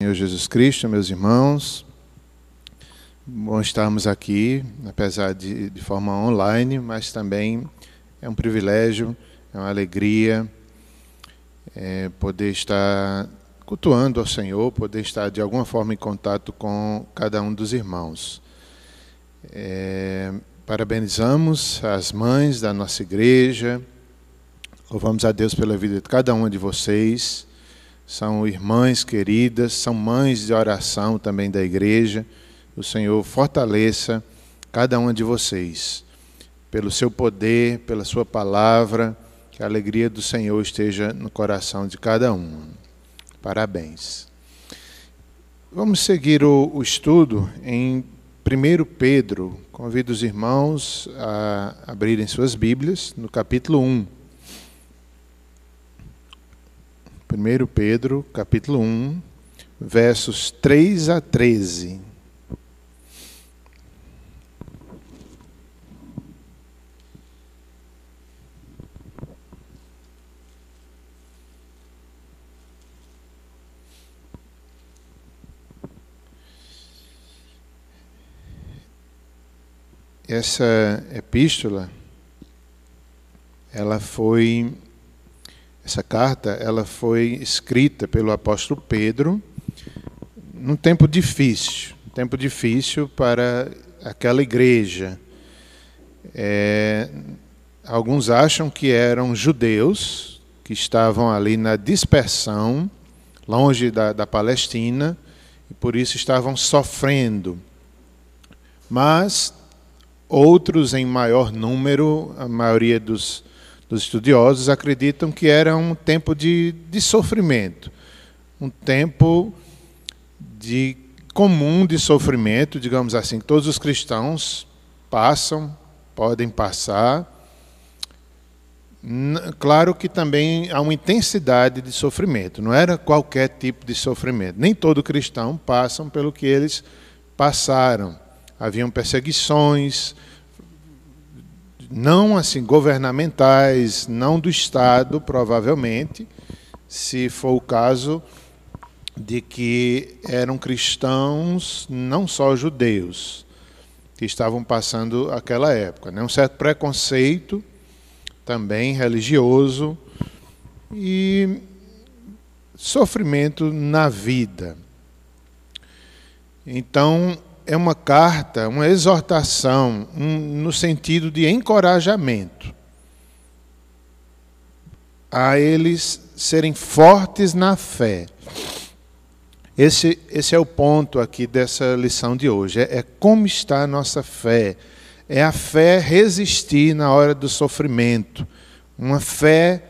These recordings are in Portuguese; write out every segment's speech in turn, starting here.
Senhor Jesus Cristo, meus irmãos. Bom estarmos aqui, apesar de, de forma online, mas também é um privilégio, é uma alegria é, poder estar cultuando ao Senhor, poder estar de alguma forma em contato com cada um dos irmãos. É, parabenizamos as mães da nossa igreja, louvamos a Deus pela vida de cada uma de vocês são irmãs queridas, são mães de oração também da igreja. O Senhor fortaleça cada uma de vocês, pelo seu poder, pela sua palavra, que a alegria do Senhor esteja no coração de cada um. Parabéns. Vamos seguir o, o estudo em 1 Pedro. Convido os irmãos a abrirem suas Bíblias no capítulo 1. 1 Pedro, capítulo 1, versos 3 a 13. Essa epístola ela foi essa carta ela foi escrita pelo apóstolo Pedro num tempo difícil, um tempo difícil para aquela igreja. É, alguns acham que eram judeus que estavam ali na dispersão, longe da, da Palestina, e por isso estavam sofrendo. Mas outros, em maior número, a maioria dos dos estudiosos acreditam que era um tempo de, de sofrimento, um tempo de comum de sofrimento, digamos assim, todos os cristãos passam, podem passar. Claro que também há uma intensidade de sofrimento, não era qualquer tipo de sofrimento. Nem todo cristão passa pelo que eles passaram. Haviam perseguições, não assim governamentais, não do Estado, provavelmente, se for o caso de que eram cristãos, não só judeus, que estavam passando aquela época. Né? Um certo preconceito também religioso e sofrimento na vida. Então, é uma carta, uma exortação, um, no sentido de encorajamento a eles serem fortes na fé. Esse, esse é o ponto aqui dessa lição de hoje. É, é como está a nossa fé. É a fé resistir na hora do sofrimento. Uma fé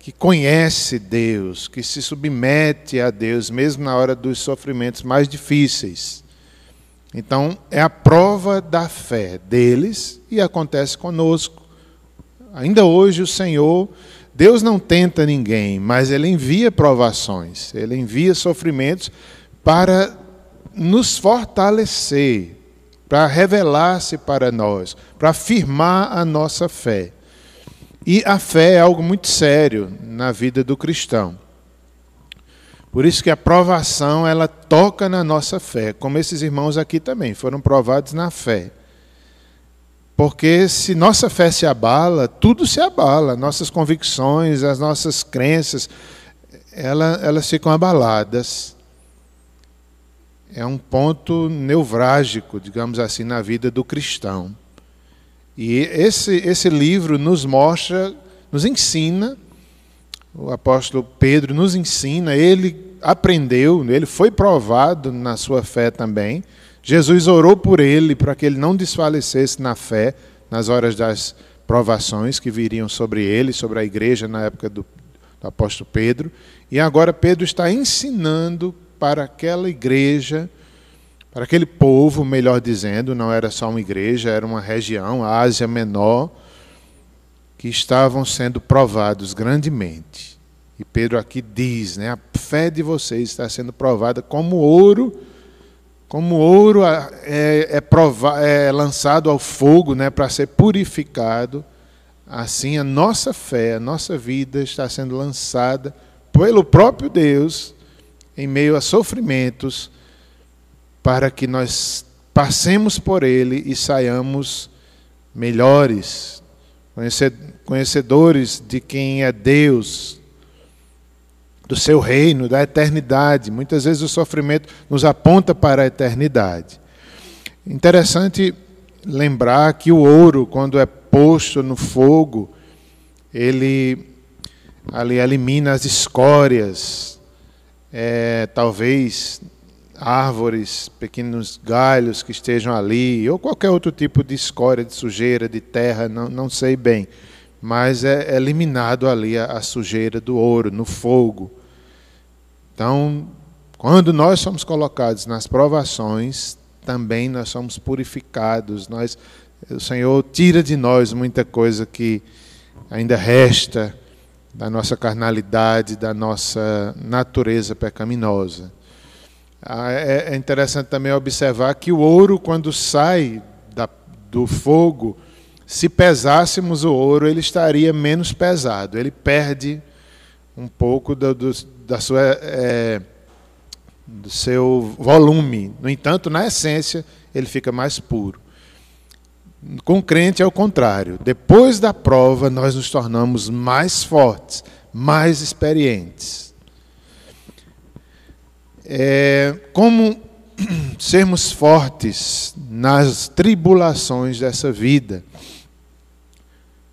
que conhece Deus, que se submete a Deus, mesmo na hora dos sofrimentos mais difíceis. Então, é a prova da fé deles e acontece conosco. Ainda hoje, o Senhor, Deus não tenta ninguém, mas Ele envia provações, Ele envia sofrimentos para nos fortalecer, para revelar-se para nós, para afirmar a nossa fé. E a fé é algo muito sério na vida do cristão. Por isso que a provação ela toca na nossa fé, como esses irmãos aqui também foram provados na fé. Porque se nossa fé se abala, tudo se abala, nossas convicções, as nossas crenças, ela, elas ficam abaladas. É um ponto neurálgico, digamos assim, na vida do cristão. E esse, esse livro nos mostra, nos ensina o apóstolo Pedro nos ensina, ele aprendeu, ele foi provado na sua fé também. Jesus orou por ele para que ele não desfalecesse na fé nas horas das provações que viriam sobre ele, sobre a igreja na época do, do apóstolo Pedro. E agora Pedro está ensinando para aquela igreja, para aquele povo, melhor dizendo, não era só uma igreja, era uma região, a Ásia Menor que estavam sendo provados grandemente. E Pedro aqui diz, né, a fé de vocês está sendo provada como ouro, como ouro é, é, prova, é lançado ao fogo né, para ser purificado, assim a nossa fé, a nossa vida está sendo lançada pelo próprio Deus em meio a sofrimentos, para que nós passemos por ele e saiamos melhores, conhecedores de quem é Deus, do seu reino, da eternidade. Muitas vezes o sofrimento nos aponta para a eternidade. Interessante lembrar que o ouro, quando é posto no fogo, ele elimina as escórias, é, talvez árvores, pequenos galhos que estejam ali, ou qualquer outro tipo de escória, de sujeira, de terra, não, não sei bem. Mas é, é eliminado ali a, a sujeira do ouro, no fogo. Então, quando nós somos colocados nas provações, também nós somos purificados. Nós, o Senhor tira de nós muita coisa que ainda resta da nossa carnalidade, da nossa natureza pecaminosa. Ah, é, é interessante também observar que o ouro, quando sai da, do fogo, se pesássemos o ouro, ele estaria menos pesado. Ele perde um pouco do, do, da sua, é, do seu volume. No entanto, na essência, ele fica mais puro. Com o crente é o contrário. Depois da prova, nós nos tornamos mais fortes, mais experientes. É, como sermos fortes nas tribulações dessa vida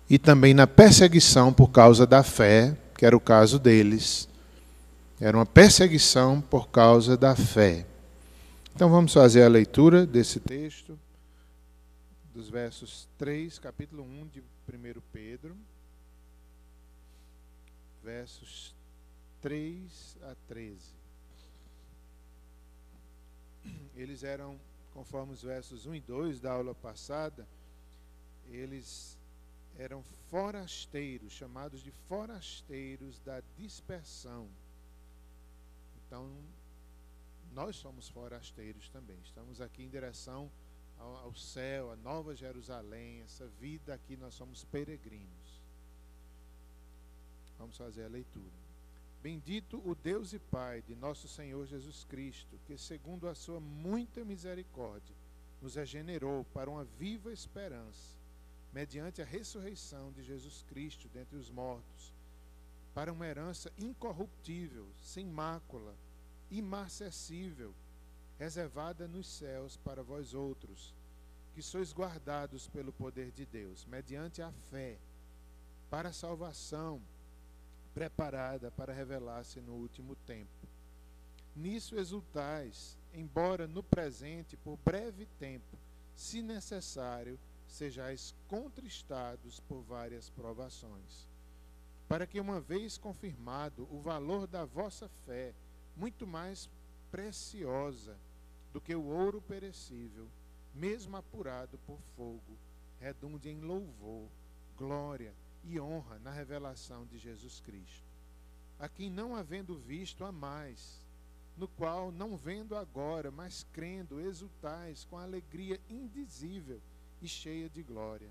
e também na perseguição por causa da fé, que era o caso deles. Era uma perseguição por causa da fé. Então vamos fazer a leitura desse texto, dos versos 3, capítulo 1 de 1 Pedro, versos 3 a 13 eles eram, conforme os versos 1 e 2 da aula passada, eles eram forasteiros, chamados de forasteiros da dispersão. Então, nós somos forasteiros também. Estamos aqui em direção ao, ao céu, a Nova Jerusalém, essa vida aqui, nós somos peregrinos. Vamos fazer a leitura. Bendito o Deus e Pai de nosso Senhor Jesus Cristo, que, segundo a sua muita misericórdia, nos regenerou para uma viva esperança, mediante a ressurreição de Jesus Cristo dentre os mortos, para uma herança incorruptível, sem mácula, imarcessível, reservada nos céus para vós outros, que sois guardados pelo poder de Deus, mediante a fé, para a salvação preparada para revelar-se no último tempo. Nisso exultais, embora no presente, por breve tempo, se necessário, sejais contristados por várias provações, para que, uma vez confirmado o valor da vossa fé, muito mais preciosa do que o ouro perecível, mesmo apurado por fogo, redunde em louvor, glória, e honra na revelação de Jesus Cristo. A quem não havendo visto a mais, no qual, não vendo agora, mas crendo, exultais com alegria indizível e cheia de glória,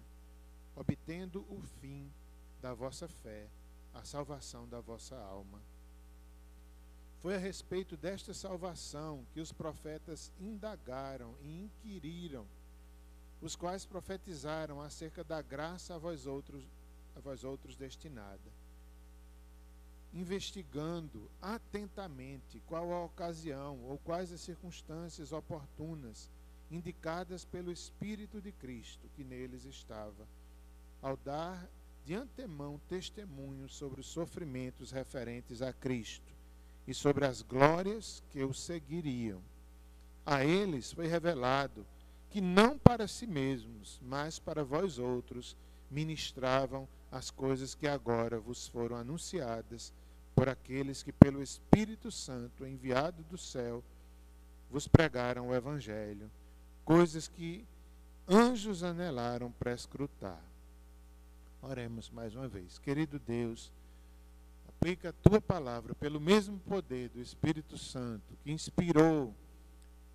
obtendo o fim da vossa fé, a salvação da vossa alma. Foi a respeito desta salvação que os profetas indagaram e inquiriram, os quais profetizaram acerca da graça a vós outros a vós outros destinada. Investigando atentamente qual a ocasião ou quais as circunstâncias oportunas indicadas pelo Espírito de Cristo que neles estava, ao dar de antemão testemunho sobre os sofrimentos referentes a Cristo e sobre as glórias que o seguiriam. A eles foi revelado que não para si mesmos, mas para vós outros, ministravam as coisas que agora vos foram anunciadas por aqueles que, pelo Espírito Santo enviado do céu, vos pregaram o Evangelho, coisas que anjos anelaram para escrutar. Oremos mais uma vez. Querido Deus, aplica a tua palavra pelo mesmo poder do Espírito Santo que inspirou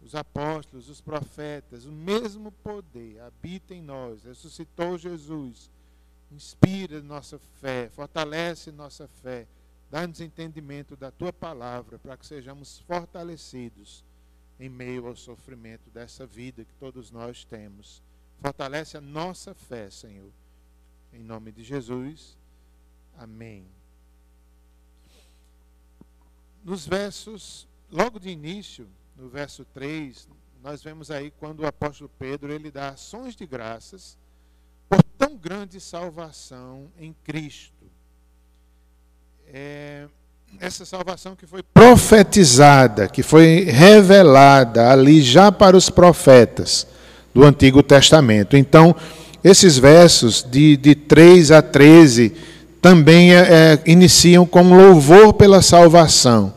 os apóstolos, os profetas, o mesmo poder habita em nós, ressuscitou Jesus inspira nossa fé, fortalece nossa fé, Dá-nos entendimento da tua palavra para que sejamos fortalecidos em meio ao sofrimento dessa vida que todos nós temos. Fortalece a nossa fé, Senhor. Em nome de Jesus. Amém. Nos versos, logo de início, no verso 3, nós vemos aí quando o apóstolo Pedro ele dá ações de graças tão grande salvação em Cristo. É, essa salvação que foi profetizada, que foi revelada ali já para os profetas do Antigo Testamento. Então, esses versos de, de 3 a 13 também é, é, iniciam com louvor pela salvação.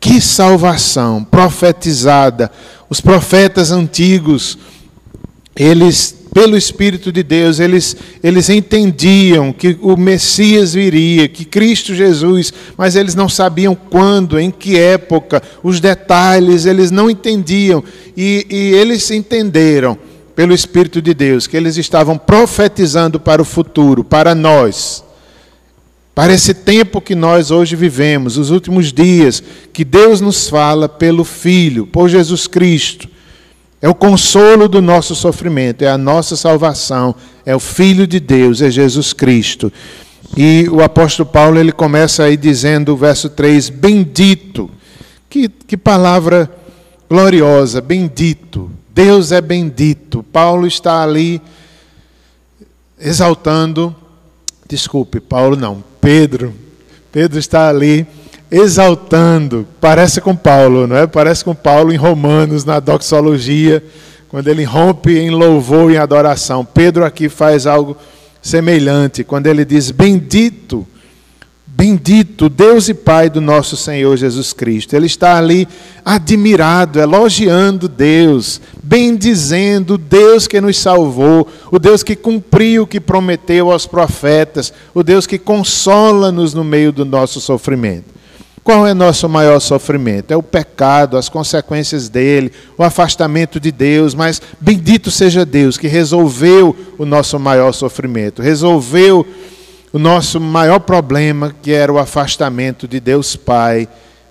Que salvação profetizada! Os profetas antigos, eles, pelo Espírito de Deus, eles, eles entendiam que o Messias viria, que Cristo Jesus, mas eles não sabiam quando, em que época, os detalhes, eles não entendiam. E, e eles entenderam pelo Espírito de Deus, que eles estavam profetizando para o futuro, para nós, para esse tempo que nós hoje vivemos, os últimos dias, que Deus nos fala pelo Filho, por Jesus Cristo. É o consolo do nosso sofrimento, é a nossa salvação, é o Filho de Deus, é Jesus Cristo. E o apóstolo Paulo ele começa aí dizendo, o verso 3, bendito. Que, que palavra gloriosa, bendito. Deus é bendito. Paulo está ali exaltando, desculpe, Paulo não, Pedro. Pedro está ali exaltando, parece com Paulo, não é? Parece com Paulo em Romanos, na doxologia, quando ele rompe em louvor e adoração. Pedro aqui faz algo semelhante, quando ele diz: Bendito Bendito Deus e Pai do nosso Senhor Jesus Cristo. Ele está ali admirado, elogiando Deus, bendizendo o Deus que nos salvou, o Deus que cumpriu o que prometeu aos profetas, o Deus que consola-nos no meio do nosso sofrimento. Qual é nosso maior sofrimento? É o pecado, as consequências dele, o afastamento de Deus, mas bendito seja Deus que resolveu o nosso maior sofrimento, resolveu o nosso maior problema, que era o afastamento de Deus Pai,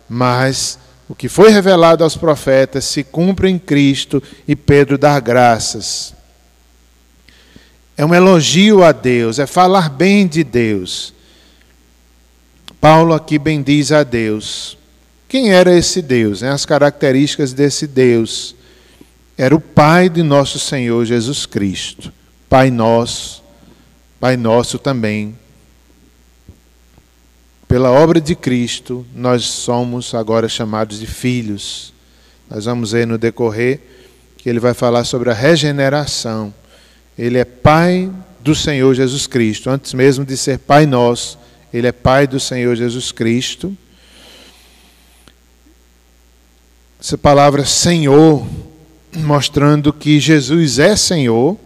mas o que foi revelado aos profetas se cumpre em Cristo e Pedro dá graças. É um elogio a Deus, é falar bem de Deus. Paulo aqui bendiz a Deus. Quem era esse Deus? Né? As características desse Deus. Era o Pai de nosso Senhor Jesus Cristo. Pai nosso, Pai nosso também pela obra de Cristo, nós somos agora chamados de filhos. Nós vamos ver no decorrer que ele vai falar sobre a regeneração. Ele é pai do Senhor Jesus Cristo. Antes mesmo de ser pai nosso, ele é pai do Senhor Jesus Cristo. Essa palavra Senhor, mostrando que Jesus é Senhor,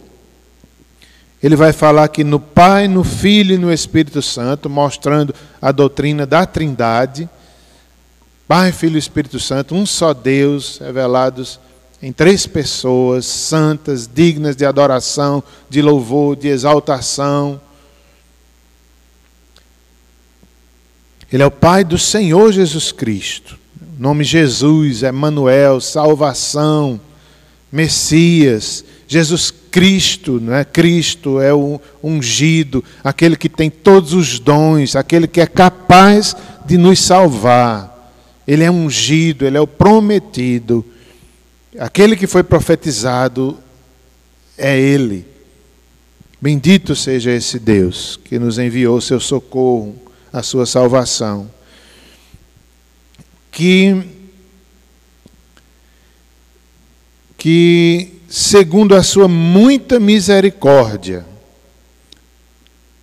ele vai falar aqui no Pai, no Filho e no Espírito Santo, mostrando a doutrina da Trindade. Pai, Filho e Espírito Santo, um só Deus, revelados em três pessoas santas, dignas de adoração, de louvor, de exaltação. Ele é o Pai do Senhor Jesus Cristo. O nome Jesus, Emmanuel, salvação, Messias, Jesus Cristo, não é? Cristo é o ungido, aquele que tem todos os dons, aquele que é capaz de nos salvar. Ele é ungido, ele é o prometido. Aquele que foi profetizado é ele. Bendito seja esse Deus que nos enviou seu socorro, a sua salvação. Que que segundo a sua muita misericórdia,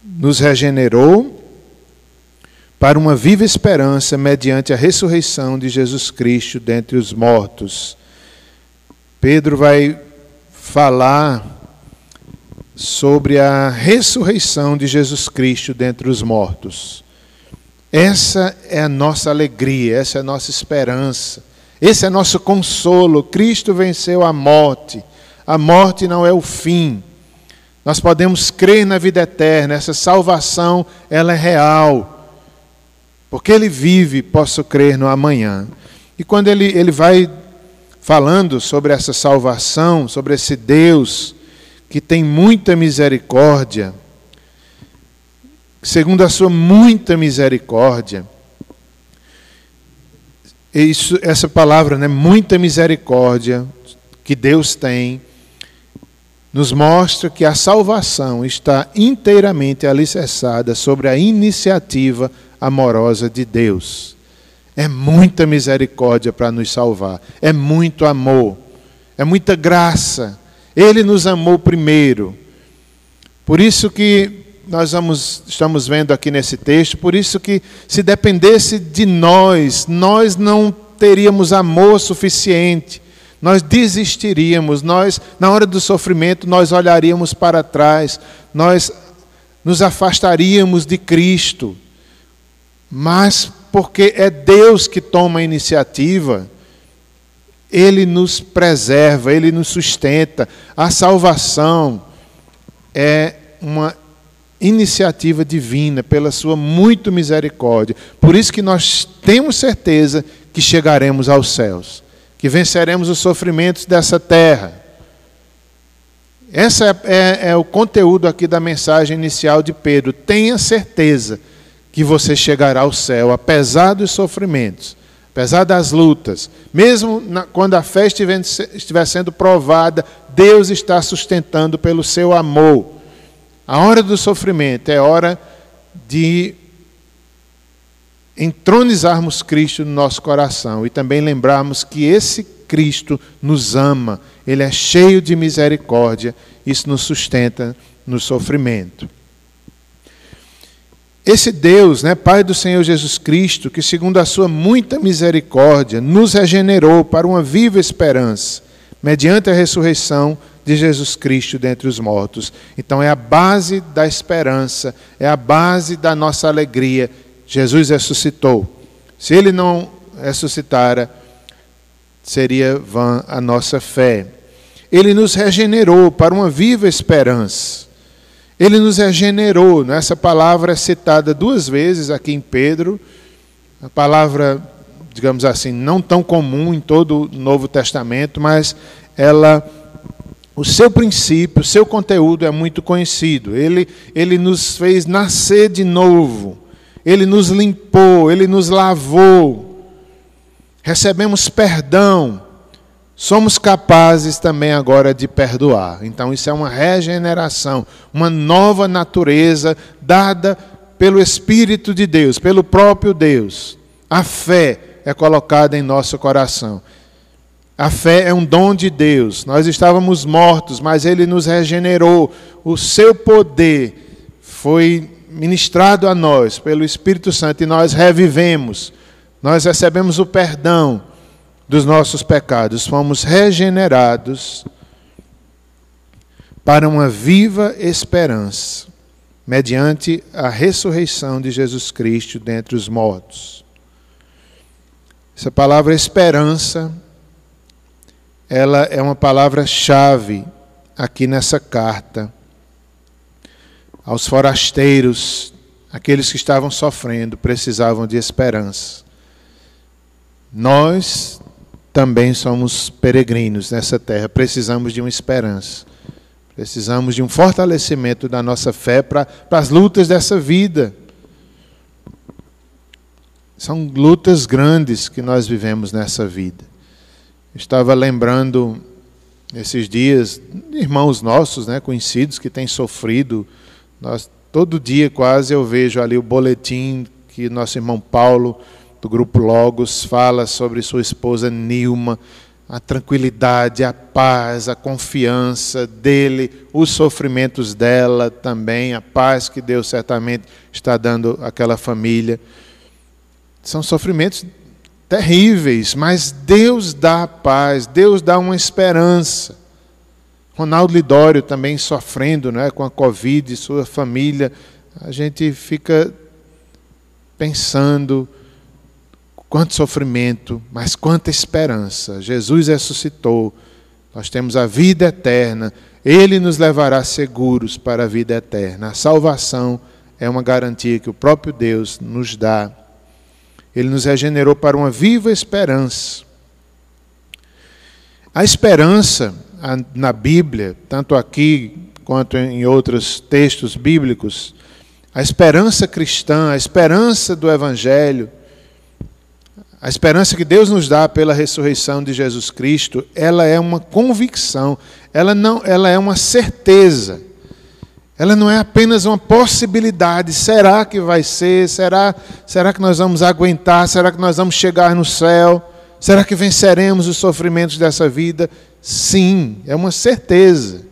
nos regenerou para uma viva esperança mediante a ressurreição de Jesus Cristo dentre os mortos. Pedro vai falar sobre a ressurreição de Jesus Cristo dentre os mortos. Essa é a nossa alegria, essa é a nossa esperança, esse é nosso consolo. Cristo venceu a morte a morte não é o fim. Nós podemos crer na vida eterna, essa salvação, ela é real. Porque ele vive, posso crer no amanhã. E quando ele, ele vai falando sobre essa salvação, sobre esse Deus que tem muita misericórdia, segundo a sua muita misericórdia, isso, essa palavra, né, muita misericórdia que Deus tem, nos mostra que a salvação está inteiramente alicerçada sobre a iniciativa amorosa de Deus. É muita misericórdia para nos salvar, é muito amor, é muita graça. Ele nos amou primeiro. Por isso que nós vamos, estamos vendo aqui nesse texto, por isso que se dependesse de nós, nós não teríamos amor suficiente nós desistiríamos, nós, na hora do sofrimento, nós olharíamos para trás, nós nos afastaríamos de Cristo. Mas porque é Deus que toma a iniciativa, Ele nos preserva, Ele nos sustenta. A salvação é uma iniciativa divina, pela Sua muito misericórdia. Por isso que nós temos certeza que chegaremos aos céus que venceremos os sofrimentos dessa terra. Esse é, é, é, o conteúdo aqui da mensagem inicial de Pedro. Tenha certeza que você chegará ao céu, apesar dos sofrimentos, apesar das lutas. Mesmo na, quando a fé estiver, estiver sendo provada, Deus está sustentando pelo seu amor. A hora do sofrimento é hora de entronizarmos Cristo no nosso coração e também lembrarmos que esse Cristo nos ama, ele é cheio de misericórdia, isso nos sustenta no sofrimento. Esse Deus, né, Pai do Senhor Jesus Cristo, que segundo a sua muita misericórdia nos regenerou para uma viva esperança, mediante a ressurreição de Jesus Cristo dentre os mortos. Então é a base da esperança, é a base da nossa alegria Jesus ressuscitou. Se ele não ressuscitara, seria vã a nossa fé. Ele nos regenerou para uma viva esperança. Ele nos regenerou. Essa palavra é citada duas vezes aqui em Pedro. A palavra, digamos assim, não tão comum em todo o Novo Testamento, mas ela o seu princípio, o seu conteúdo é muito conhecido. Ele, ele nos fez nascer de novo. Ele nos limpou, Ele nos lavou, recebemos perdão, somos capazes também agora de perdoar. Então, isso é uma regeneração, uma nova natureza dada pelo Espírito de Deus, pelo próprio Deus. A fé é colocada em nosso coração. A fé é um dom de Deus. Nós estávamos mortos, mas Ele nos regenerou. O seu poder foi ministrado a nós pelo Espírito Santo e nós revivemos, nós recebemos o perdão dos nossos pecados, fomos regenerados para uma viva esperança, mediante a ressurreição de Jesus Cristo dentre os mortos. Essa palavra esperança, ela é uma palavra-chave aqui nessa carta aos forasteiros, aqueles que estavam sofrendo, precisavam de esperança. Nós também somos peregrinos nessa terra, precisamos de uma esperança. Precisamos de um fortalecimento da nossa fé para as lutas dessa vida. São lutas grandes que nós vivemos nessa vida. Estava lembrando esses dias irmãos nossos, né, conhecidos que têm sofrido nós, todo dia quase eu vejo ali o boletim que nosso irmão Paulo, do grupo Logos, fala sobre sua esposa Nilma, a tranquilidade, a paz, a confiança dele, os sofrimentos dela também, a paz que Deus certamente está dando àquela família. São sofrimentos terríveis, mas Deus dá paz, Deus dá uma esperança. Ronaldo Lidório também sofrendo né, com a Covid, sua família. A gente fica pensando quanto sofrimento, mas quanta esperança. Jesus ressuscitou, nós temos a vida eterna, Ele nos levará seguros para a vida eterna. A salvação é uma garantia que o próprio Deus nos dá. Ele nos regenerou para uma viva esperança. A esperança na Bíblia, tanto aqui quanto em outros textos bíblicos, a esperança cristã, a esperança do Evangelho, a esperança que Deus nos dá pela ressurreição de Jesus Cristo, ela é uma convicção, ela não, ela é uma certeza. Ela não é apenas uma possibilidade. Será que vai ser? Será, será que nós vamos aguentar? Será que nós vamos chegar no céu? Será que venceremos os sofrimentos dessa vida? Sim, é uma certeza.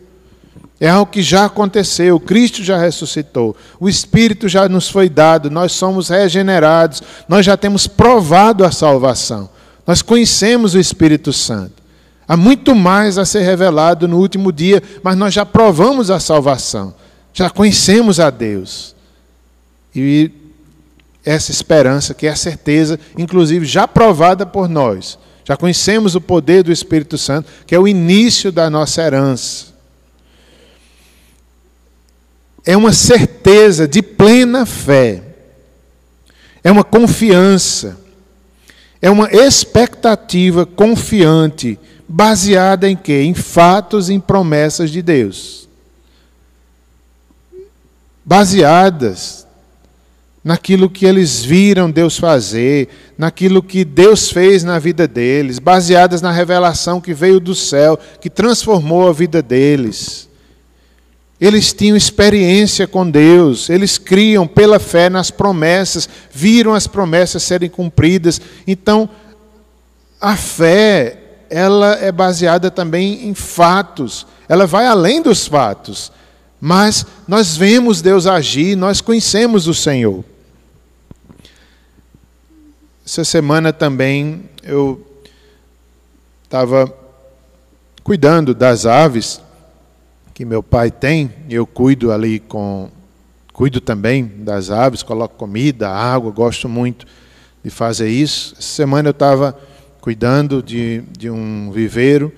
É algo que já aconteceu, Cristo já ressuscitou, o Espírito já nos foi dado, nós somos regenerados, nós já temos provado a salvação, nós conhecemos o Espírito Santo. Há muito mais a ser revelado no último dia, mas nós já provamos a salvação, já conhecemos a Deus. E essa esperança, que é a certeza, inclusive já provada por nós, já conhecemos o poder do Espírito Santo, que é o início da nossa herança é uma certeza de plena fé, é uma confiança, é uma expectativa confiante, baseada em quê? Em fatos, em promessas de Deus. Baseadas naquilo que eles viram Deus fazer, naquilo que Deus fez na vida deles, baseadas na revelação que veio do céu, que transformou a vida deles. Eles tinham experiência com Deus, eles criam pela fé nas promessas, viram as promessas serem cumpridas. Então, a fé, ela é baseada também em fatos, ela vai além dos fatos. Mas nós vemos Deus agir, nós conhecemos o Senhor. Essa semana também eu estava cuidando das aves que meu pai tem, eu cuido ali com cuido também das aves, coloco comida, água, gosto muito de fazer isso. Essa semana eu estava cuidando de, de um viveiro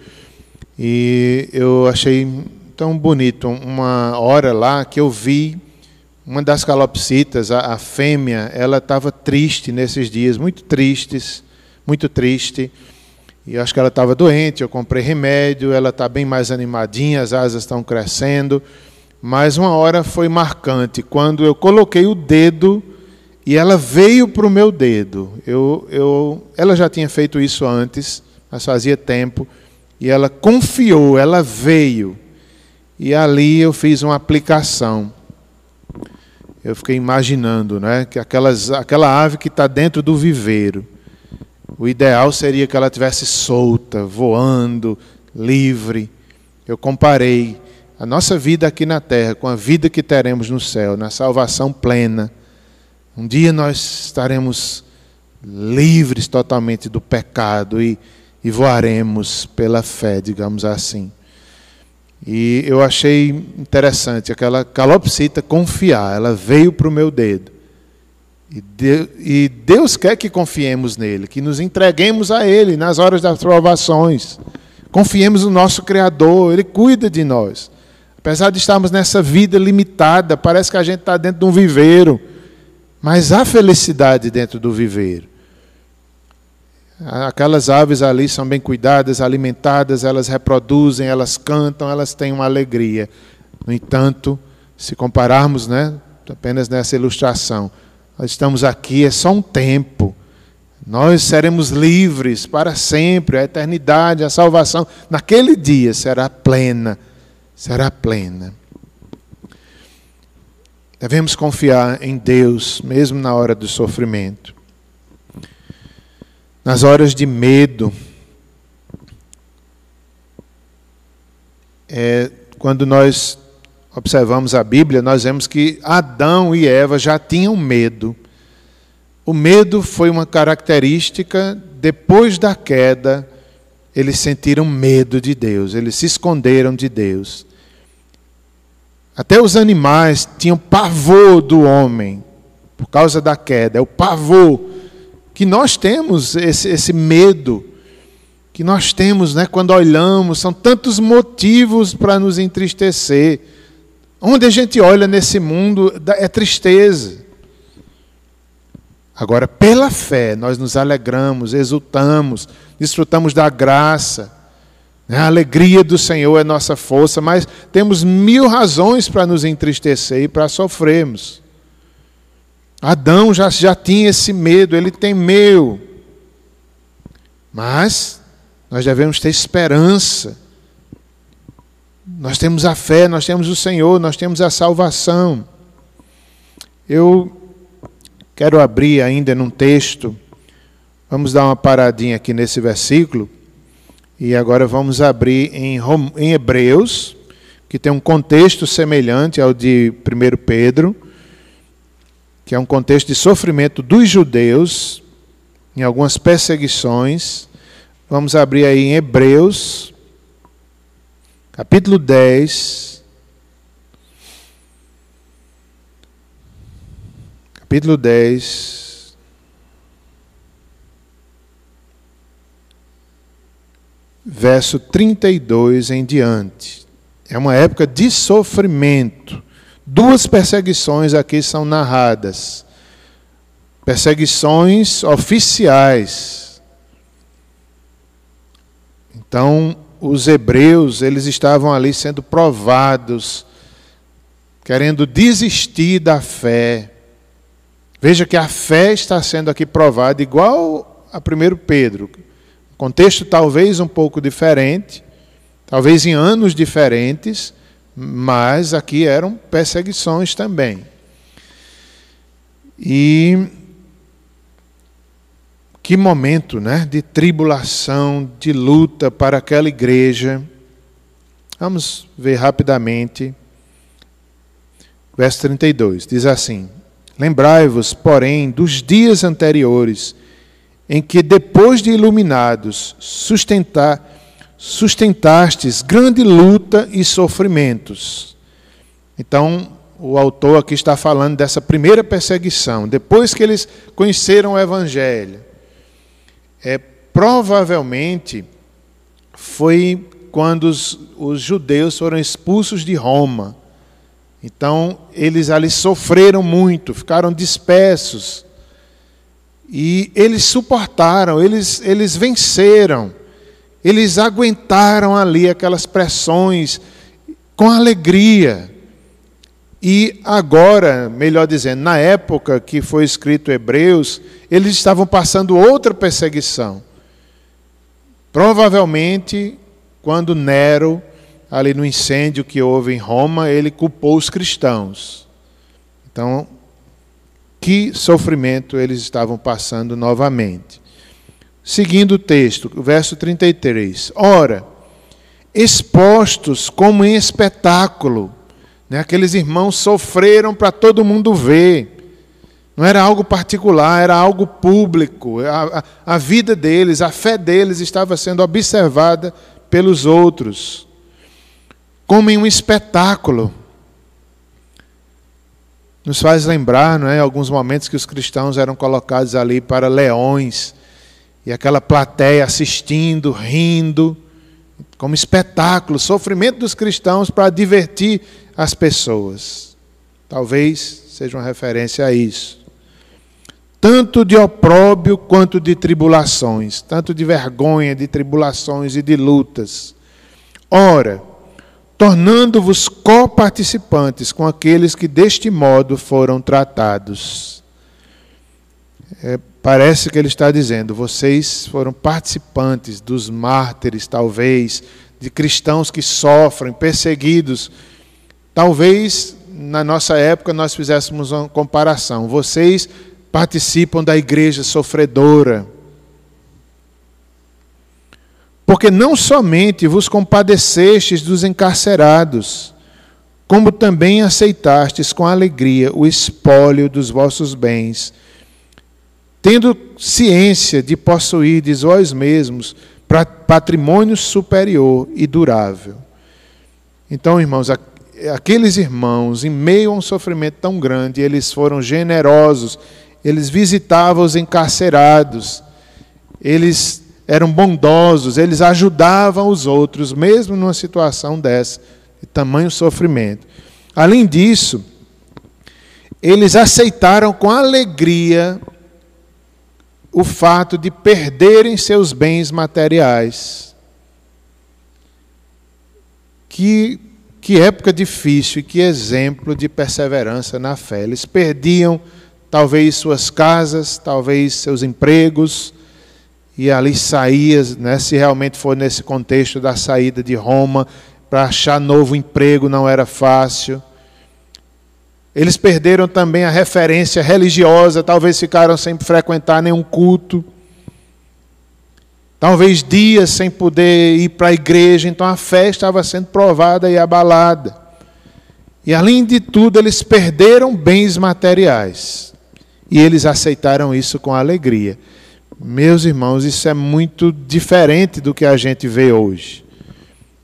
e eu achei tão bonito uma hora lá que eu vi uma das calopsitas, a, a fêmea, ela estava triste nesses dias, muito tristes, muito triste. E acho que ela estava doente, eu comprei remédio, ela está bem mais animadinha, as asas estão crescendo. Mas uma hora foi marcante, quando eu coloquei o dedo e ela veio para o meu dedo. Eu, eu, ela já tinha feito isso antes, mas fazia tempo. E ela confiou, ela veio. E ali eu fiz uma aplicação. Eu fiquei imaginando né, que aquelas, aquela ave que está dentro do viveiro o ideal seria que ela tivesse solta, voando, livre. Eu comparei a nossa vida aqui na terra com a vida que teremos no céu, na salvação plena. Um dia nós estaremos livres totalmente do pecado e, e voaremos pela fé, digamos assim. E eu achei interessante aquela calopsita confiar, ela veio para o meu dedo. E Deus quer que confiemos nele, que nos entreguemos a Ele nas horas das provações. Confiemos no nosso Criador, Ele cuida de nós. Apesar de estarmos nessa vida limitada, parece que a gente está dentro de um viveiro, mas há felicidade dentro do viveiro. Aquelas aves ali são bem cuidadas, alimentadas, elas reproduzem, elas cantam, elas têm uma alegria. No entanto, se compararmos, né, apenas nessa ilustração, nós estamos aqui, é só um tempo. Nós seremos livres para sempre, a eternidade, a salvação, naquele dia será plena, será plena. Devemos confiar em Deus, mesmo na hora do sofrimento. Nas horas de medo, é, quando nós observamos a Bíblia, nós vemos que Adão e Eva já tinham medo. O medo foi uma característica, depois da queda, eles sentiram medo de Deus, eles se esconderam de Deus. Até os animais tinham pavor do homem, por causa da queda, é o pavor. Que nós temos esse, esse medo, que nós temos né, quando olhamos, são tantos motivos para nos entristecer Onde a gente olha nesse mundo é tristeza. Agora, pela fé, nós nos alegramos, exultamos, desfrutamos da graça. A alegria do Senhor é nossa força, mas temos mil razões para nos entristecer e para sofrermos. Adão já, já tinha esse medo, ele temeu. Mas nós devemos ter esperança. Nós temos a fé, nós temos o Senhor, nós temos a salvação. Eu quero abrir ainda num texto, vamos dar uma paradinha aqui nesse versículo, e agora vamos abrir em, em Hebreus, que tem um contexto semelhante ao de 1 Pedro, que é um contexto de sofrimento dos judeus, em algumas perseguições. Vamos abrir aí em Hebreus, capítulo 10. capítulo 10, verso 32 em diante. É uma época de sofrimento. Duas perseguições aqui são narradas. Perseguições oficiais. Então, os hebreus, eles estavam ali sendo provados, querendo desistir da fé Veja que a fé está sendo aqui provada igual a 1 Pedro. Contexto talvez um pouco diferente, talvez em anos diferentes, mas aqui eram perseguições também. E que momento né, de tribulação, de luta para aquela igreja. Vamos ver rapidamente. Verso 32 diz assim: Lembrai-vos, porém, dos dias anteriores, em que, depois de iluminados, sustentar, sustentastes grande luta e sofrimentos. Então, o autor aqui está falando dessa primeira perseguição, depois que eles conheceram o Evangelho. É, provavelmente foi quando os, os judeus foram expulsos de Roma. Então, eles ali sofreram muito, ficaram dispersos. E eles suportaram, eles, eles venceram, eles aguentaram ali aquelas pressões com alegria. E agora, melhor dizendo, na época que foi escrito Hebreus, eles estavam passando outra perseguição. Provavelmente, quando Nero ali no incêndio que houve em Roma, ele culpou os cristãos. Então, que sofrimento eles estavam passando novamente. Seguindo o texto, verso 33. Ora, expostos como em espetáculo, né? aqueles irmãos sofreram para todo mundo ver. Não era algo particular, era algo público. A, a, a vida deles, a fé deles estava sendo observada pelos outros como em um espetáculo. Nos faz lembrar, não é, alguns momentos que os cristãos eram colocados ali para leões e aquela plateia assistindo, rindo, como espetáculo, sofrimento dos cristãos para divertir as pessoas. Talvez seja uma referência a isso. Tanto de opróbio quanto de tribulações, tanto de vergonha, de tribulações e de lutas. Ora, tornando-vos coparticipantes com aqueles que deste modo foram tratados. É, parece que ele está dizendo: vocês foram participantes dos mártires, talvez, de cristãos que sofrem, perseguidos. Talvez na nossa época nós fizéssemos uma comparação. Vocês participam da igreja sofredora porque não somente vos compadecestes dos encarcerados, como também aceitastes com alegria o espólio dos vossos bens, tendo ciência de possuirdes vós mesmos patrimônio superior e durável. Então, irmãos, aqueles irmãos, em meio a um sofrimento tão grande, eles foram generosos, eles visitavam os encarcerados, eles eram bondosos, eles ajudavam os outros, mesmo numa situação dessa, de tamanho sofrimento. Além disso, eles aceitaram com alegria o fato de perderem seus bens materiais. Que, que época difícil e que exemplo de perseverança na fé. Eles perdiam talvez suas casas, talvez seus empregos, e ali saía, né, se realmente for nesse contexto da saída de Roma, para achar novo emprego não era fácil. Eles perderam também a referência religiosa, talvez ficaram sem frequentar nenhum culto. Talvez dias sem poder ir para a igreja, então a fé estava sendo provada e abalada. E além de tudo, eles perderam bens materiais. E eles aceitaram isso com alegria. Meus irmãos, isso é muito diferente do que a gente vê hoje.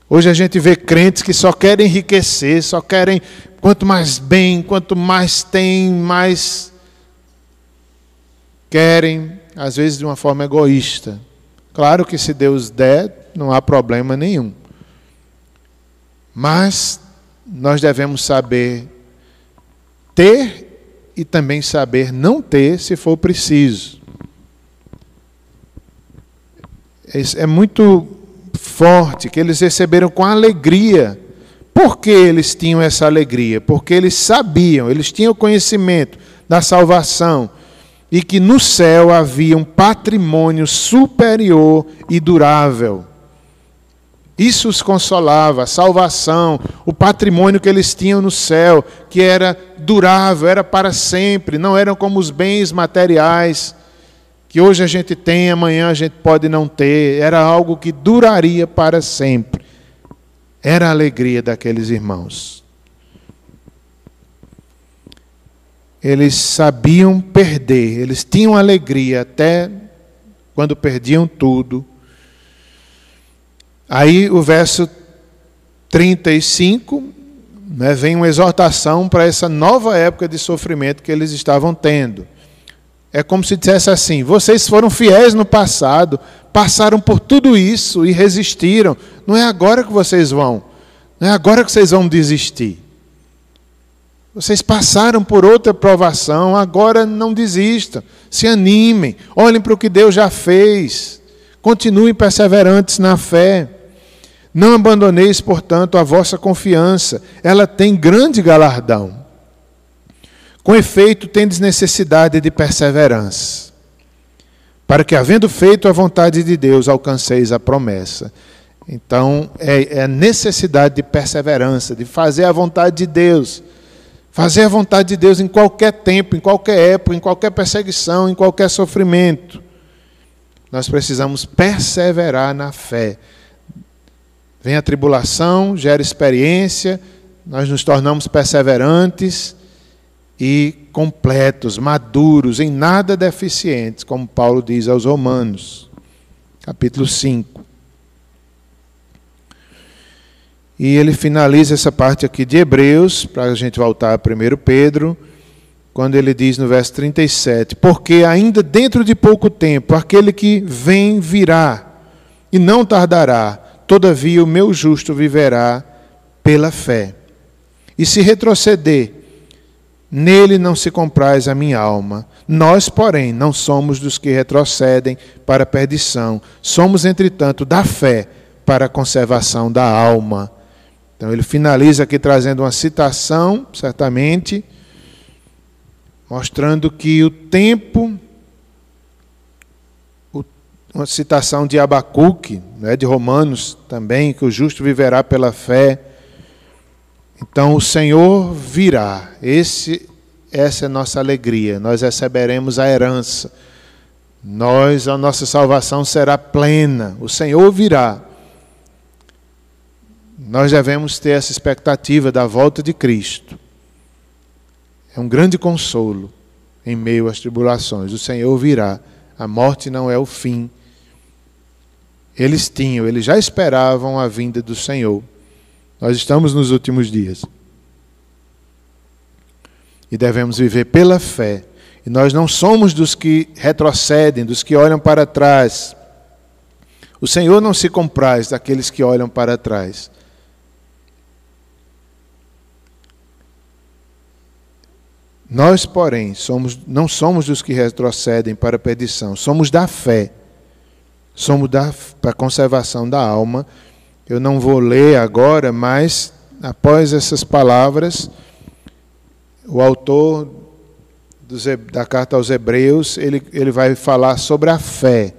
Hoje a gente vê crentes que só querem enriquecer, só querem quanto mais bem, quanto mais tem, mais querem, às vezes de uma forma egoísta. Claro que se Deus der, não há problema nenhum. Mas nós devemos saber ter e também saber não ter se for preciso. É muito forte que eles receberam com alegria. Por que eles tinham essa alegria? Porque eles sabiam, eles tinham conhecimento da salvação e que no céu havia um patrimônio superior e durável. Isso os consolava, a salvação, o patrimônio que eles tinham no céu, que era durável, era para sempre, não eram como os bens materiais que hoje a gente tem, amanhã a gente pode não ter, era algo que duraria para sempre. Era a alegria daqueles irmãos. Eles sabiam perder, eles tinham alegria até quando perdiam tudo. Aí o verso 35 né, vem uma exortação para essa nova época de sofrimento que eles estavam tendo. É como se dissesse assim: vocês foram fiéis no passado, passaram por tudo isso e resistiram. Não é agora que vocês vão, não é agora que vocês vão desistir. Vocês passaram por outra provação, agora não desistam, se animem, olhem para o que Deus já fez, continuem perseverantes na fé. Não abandoneis, portanto, a vossa confiança, ela tem grande galardão. Com efeito, tendes necessidade de perseverança, para que, havendo feito a vontade de Deus, alcanceis a promessa. Então, é, é necessidade de perseverança, de fazer a vontade de Deus. Fazer a vontade de Deus em qualquer tempo, em qualquer época, em qualquer perseguição, em qualquer sofrimento. Nós precisamos perseverar na fé. Vem a tribulação, gera experiência, nós nos tornamos perseverantes e completos, maduros, em nada deficientes, como Paulo diz aos Romanos, capítulo 5. E ele finaliza essa parte aqui de Hebreus, para a gente voltar a 1 Pedro, quando ele diz no verso 37: Porque ainda dentro de pouco tempo aquele que vem virá, e não tardará, todavia o meu justo viverá pela fé. E se retroceder, Nele não se compraz a minha alma. Nós, porém, não somos dos que retrocedem para a perdição. Somos, entretanto, da fé para a conservação da alma. Então, ele finaliza aqui trazendo uma citação, certamente, mostrando que o tempo, uma citação de Abacuque, né, de Romanos também, que o justo viverá pela fé então o Senhor virá. Esse, essa é a nossa alegria. Nós receberemos a herança. Nós, a nossa salvação será plena. O Senhor virá. Nós devemos ter essa expectativa da volta de Cristo. É um grande consolo em meio às tribulações. O Senhor virá. A morte não é o fim. Eles tinham, eles já esperavam a vinda do Senhor. Nós estamos nos últimos dias. E devemos viver pela fé. E nós não somos dos que retrocedem, dos que olham para trás. O Senhor não se compraz daqueles que olham para trás. Nós, porém, somos, não somos dos que retrocedem para a perdição, somos da fé. Somos da, para a conservação da alma. Eu não vou ler agora, mas após essas palavras, o autor da carta aos Hebreus, ele, ele vai falar sobre a fé,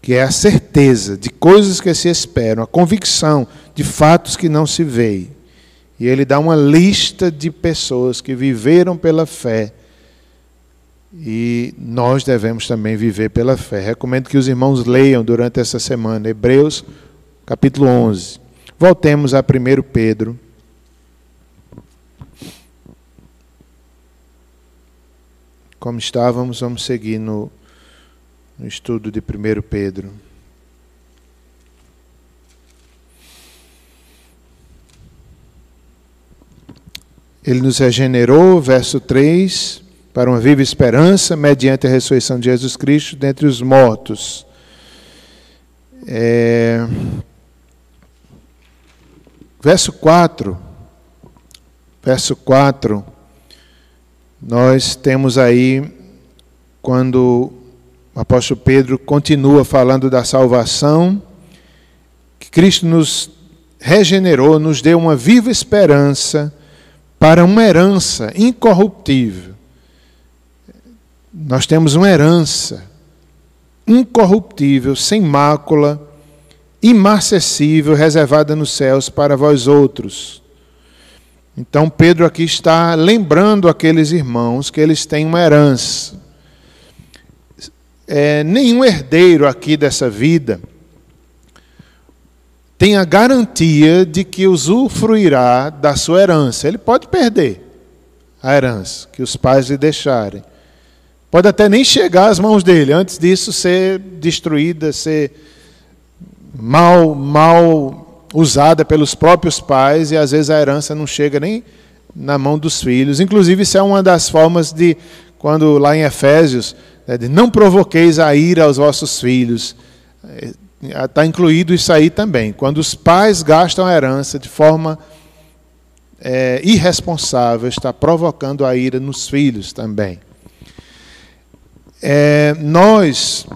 que é a certeza de coisas que se esperam, a convicção de fatos que não se veem. E ele dá uma lista de pessoas que viveram pela fé. E nós devemos também viver pela fé. Recomendo que os irmãos leiam durante essa semana, Hebreus, capítulo 11. Voltemos a 1 Pedro. Como estávamos, vamos seguir no, no estudo de 1 Pedro. Ele nos regenerou, verso 3, para uma viva esperança, mediante a ressurreição de Jesus Cristo dentre os mortos. É... Verso 4. Verso 4. Nós temos aí, quando o apóstolo Pedro continua falando da salvação, que Cristo nos regenerou, nos deu uma viva esperança para uma herança incorruptível. Nós temos uma herança incorruptível, sem mácula, imarcessível, reservada nos céus para vós outros. Então Pedro aqui está lembrando aqueles irmãos que eles têm uma herança. É, nenhum herdeiro aqui dessa vida tem a garantia de que usufruirá da sua herança. Ele pode perder a herança que os pais lhe deixarem. Pode até nem chegar às mãos dele, antes disso ser destruída, ser mal, mal usada pelos próprios pais, e às vezes a herança não chega nem na mão dos filhos. Inclusive, isso é uma das formas de, quando lá em Efésios, é de não provoqueis a ira aos vossos filhos está incluído isso aí também. Quando os pais gastam a herança de forma é, irresponsável, está provocando a ira nos filhos também. É, nós,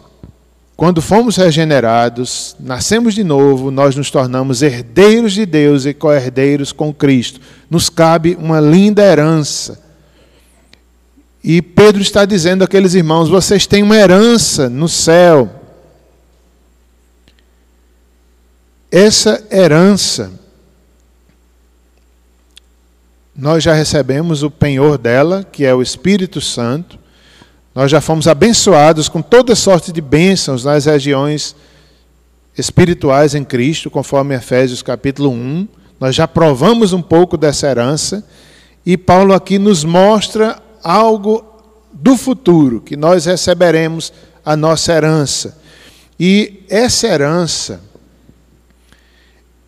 quando fomos regenerados, nascemos de novo, nós nos tornamos herdeiros de Deus e co-herdeiros com Cristo. Nos cabe uma linda herança. E Pedro está dizendo àqueles irmãos: vocês têm uma herança no céu Essa herança, nós já recebemos o penhor dela, que é o Espírito Santo. Nós já fomos abençoados com toda sorte de bênçãos nas regiões espirituais em Cristo, conforme Efésios capítulo 1. Nós já provamos um pouco dessa herança e Paulo aqui nos mostra algo do futuro, que nós receberemos a nossa herança. E essa herança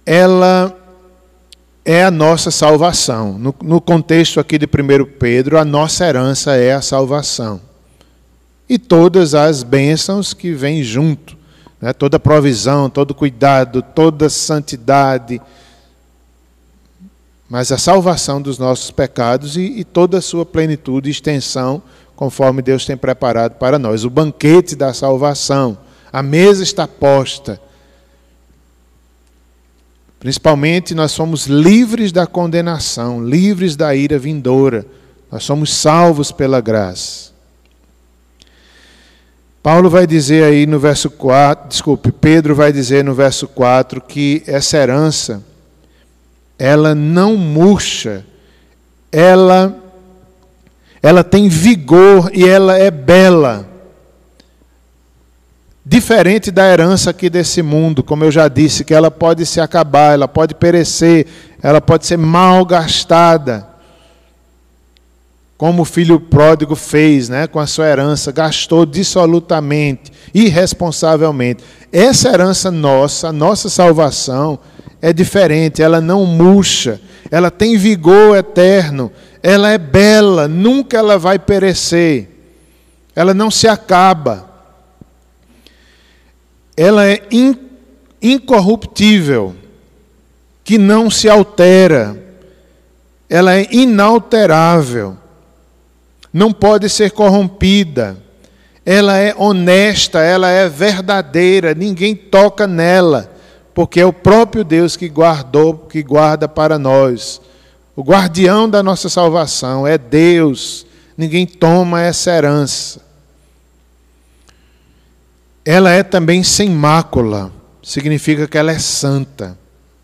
ela é a nossa salvação. No, no, contexto aqui de 1 Pedro, a nossa herança é a salvação. E todas as bênçãos que vêm junto. Né? Toda provisão, todo cuidado, toda santidade. Mas a salvação dos nossos pecados e, e toda a sua plenitude e extensão, conforme Deus tem preparado para nós. O banquete da salvação. A mesa está posta Principalmente nós somos livres da condenação, livres da ira vindoura. Nós somos salvos pela graça. Paulo vai dizer aí no verso 4, desculpe, Pedro vai dizer no verso 4 que essa herança ela não murcha, ela ela tem vigor e ela é bela. Diferente da herança aqui desse mundo, como eu já disse, que ela pode se acabar, ela pode perecer, ela pode ser mal gastada. Como o filho pródigo fez né, com a sua herança, gastou dissolutamente, irresponsavelmente. Essa herança nossa, a nossa salvação, é diferente, ela não murcha, ela tem vigor eterno, ela é bela, nunca ela vai perecer, ela não se acaba ela é incorruptível, que não se altera, ela é inalterável. Não pode ser corrompida. Ela é honesta, ela é verdadeira, ninguém toca nela, porque é o próprio Deus que guardou, que guarda para nós. O guardião da nossa salvação é Deus. Ninguém toma essa herança. Ela é também sem mácula, significa que ela é santa,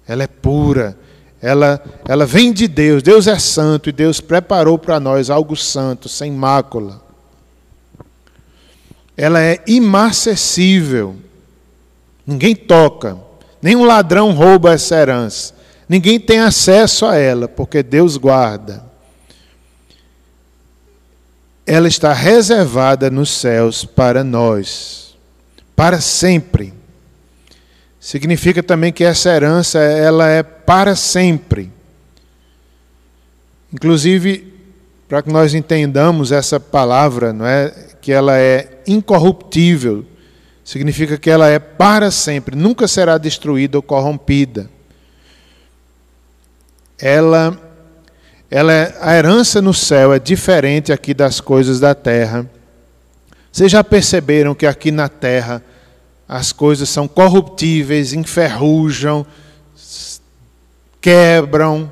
ela é pura, ela, ela vem de Deus. Deus é santo e Deus preparou para nós algo santo, sem mácula. Ela é imacessível, ninguém toca, nenhum ladrão rouba essa herança, ninguém tem acesso a ela, porque Deus guarda ela está reservada nos céus para nós, para sempre. Significa também que essa herança ela é para sempre. Inclusive, para que nós entendamos essa palavra, não é que ela é incorruptível, significa que ela é para sempre, nunca será destruída ou corrompida. Ela ela é, a herança no céu é diferente aqui das coisas da terra. Vocês já perceberam que aqui na terra as coisas são corruptíveis, enferrujam, quebram.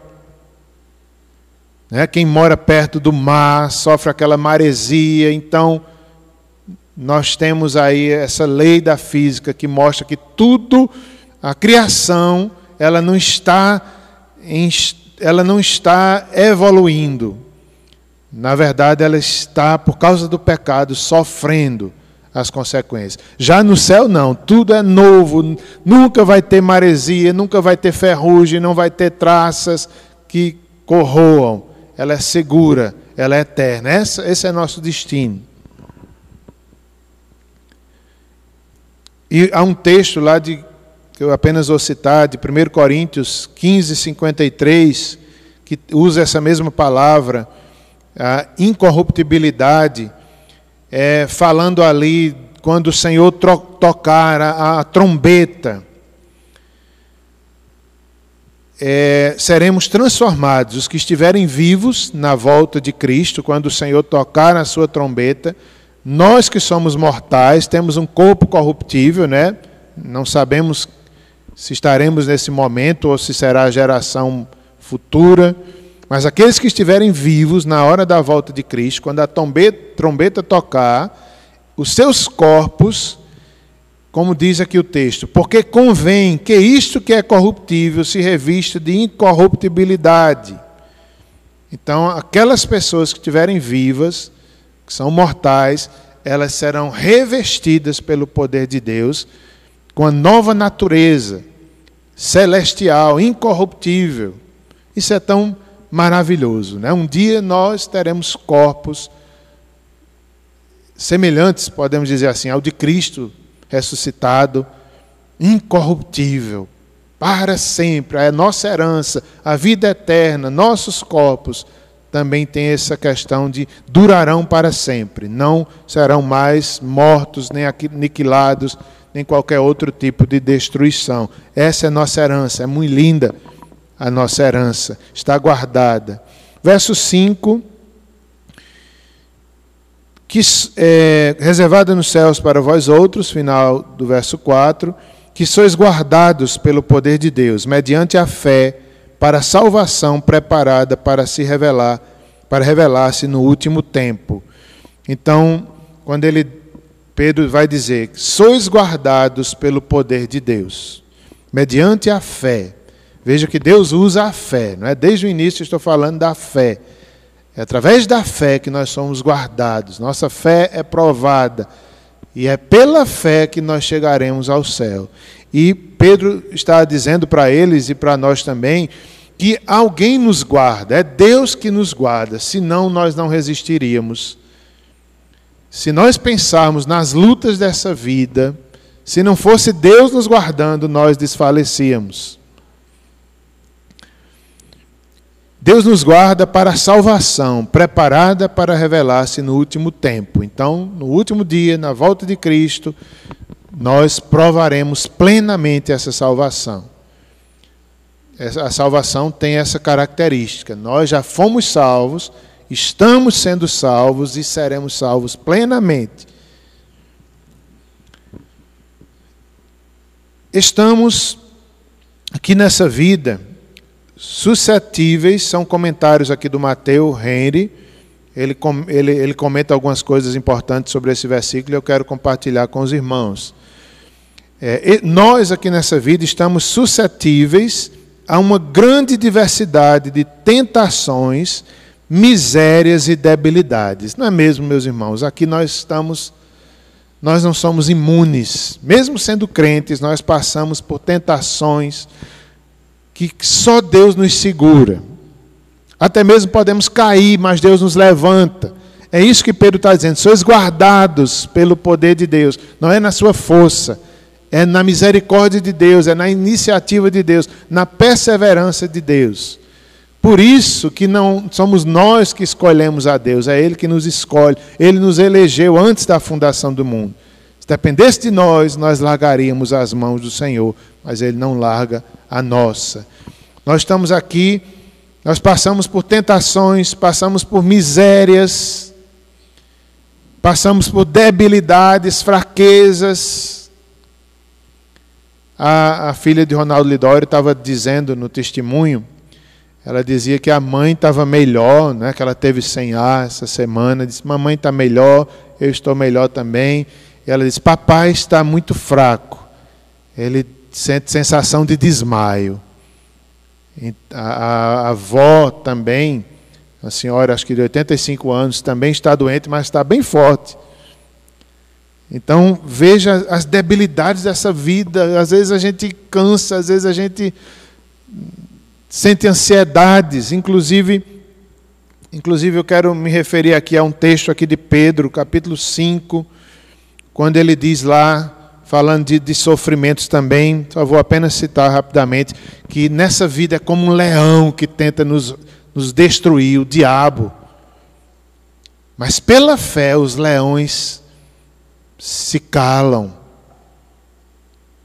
Né? Quem mora perto do mar sofre aquela maresia. Então, nós temos aí essa lei da física que mostra que tudo, a criação, ela não está em ela não está evoluindo. Na verdade, ela está, por causa do pecado, sofrendo as consequências. Já no céu, não. Tudo é novo. Nunca vai ter maresia, nunca vai ter ferrugem, não vai ter traças que corroam. Ela é segura, ela é eterna. Essa, esse é nosso destino. E há um texto lá de que eu apenas vou citar, de 1 Coríntios 15, 53, que usa essa mesma palavra, a incorruptibilidade, é, falando ali quando o Senhor tocar a, a trombeta, é, seremos transformados. Os que estiverem vivos na volta de Cristo, quando o Senhor tocar a sua trombeta, nós que somos mortais, temos um corpo corruptível, né? Não sabemos se estaremos nesse momento ou se será a geração futura. Mas aqueles que estiverem vivos na hora da volta de Cristo, quando a trombeta tocar, os seus corpos, como diz aqui o texto, porque convém que isto que é corruptível se revista de incorruptibilidade. Então, aquelas pessoas que estiverem vivas, que são mortais, elas serão revestidas pelo poder de Deus com a nova natureza celestial, incorruptível. Isso é tão maravilhoso. Né? Um dia nós teremos corpos semelhantes, podemos dizer assim, ao de Cristo ressuscitado, incorruptível, para sempre. É nossa herança, a vida eterna, nossos corpos também tem essa questão de durarão para sempre, não serão mais mortos nem aniquilados nem qualquer outro tipo de destruição. Essa é nossa herança, é muito linda a nossa herança, está guardada. Verso 5, que é reservada nos céus para vós outros, final do verso 4, que sois guardados pelo poder de Deus, mediante a fé, para a salvação preparada para se revelar, para revelar-se no último tempo. Então, quando ele Pedro vai dizer: sois guardados pelo poder de Deus, mediante a fé. Veja que Deus usa a fé, não é? Desde o início estou falando da fé. É através da fé que nós somos guardados. Nossa fé é provada. E é pela fé que nós chegaremos ao céu. E Pedro está dizendo para eles e para nós também que alguém nos guarda, é Deus que nos guarda, senão nós não resistiríamos se nós pensarmos nas lutas dessa vida, se não fosse Deus nos guardando, nós desfalecíamos. Deus nos guarda para a salvação, preparada para revelar-se no último tempo. Então, no último dia, na volta de Cristo, nós provaremos plenamente essa salvação. A salvação tem essa característica. Nós já fomos salvos Estamos sendo salvos e seremos salvos plenamente. Estamos aqui nessa vida suscetíveis, são comentários aqui do Mateus Henry. Ele, ele, ele comenta algumas coisas importantes sobre esse versículo e eu quero compartilhar com os irmãos. É, nós aqui nessa vida estamos suscetíveis a uma grande diversidade de tentações, misérias e debilidades. Não é mesmo, meus irmãos? Aqui nós estamos, nós não somos imunes. Mesmo sendo crentes, nós passamos por tentações que só Deus nos segura. Até mesmo podemos cair, mas Deus nos levanta. É isso que Pedro está dizendo. Sois guardados pelo poder de Deus. Não é na sua força, é na misericórdia de Deus, é na iniciativa de Deus, na perseverança de Deus. Por isso que não somos nós que escolhemos a Deus, é Ele que nos escolhe. Ele nos elegeu antes da fundação do mundo. Se dependesse de nós, nós largaríamos as mãos do Senhor, mas Ele não larga a nossa. Nós estamos aqui, nós passamos por tentações, passamos por misérias, passamos por debilidades, fraquezas. A, a filha de Ronaldo Lidório estava dizendo no testemunho, ela dizia que a mãe estava melhor, né, que ela teve sem ar essa semana, disse, mamãe está melhor, eu estou melhor também. E ela disse, papai está muito fraco, ele sente sensação de desmaio. A, a, avó também, a senhora, acho que de 85 anos, também está doente, mas está bem forte. Então, veja as debilidades dessa vida. Às vezes a gente cansa, às vezes a gente sente ansiedades. Inclusive, inclusive eu quero me referir aqui a um texto aqui de Pedro, capítulo 5, quando ele diz lá falando de, de, sofrimentos também, só vou apenas citar rapidamente, que nessa vida é como um leão que tenta nos, nos destruir, o diabo. Mas pela fé os leões se calam.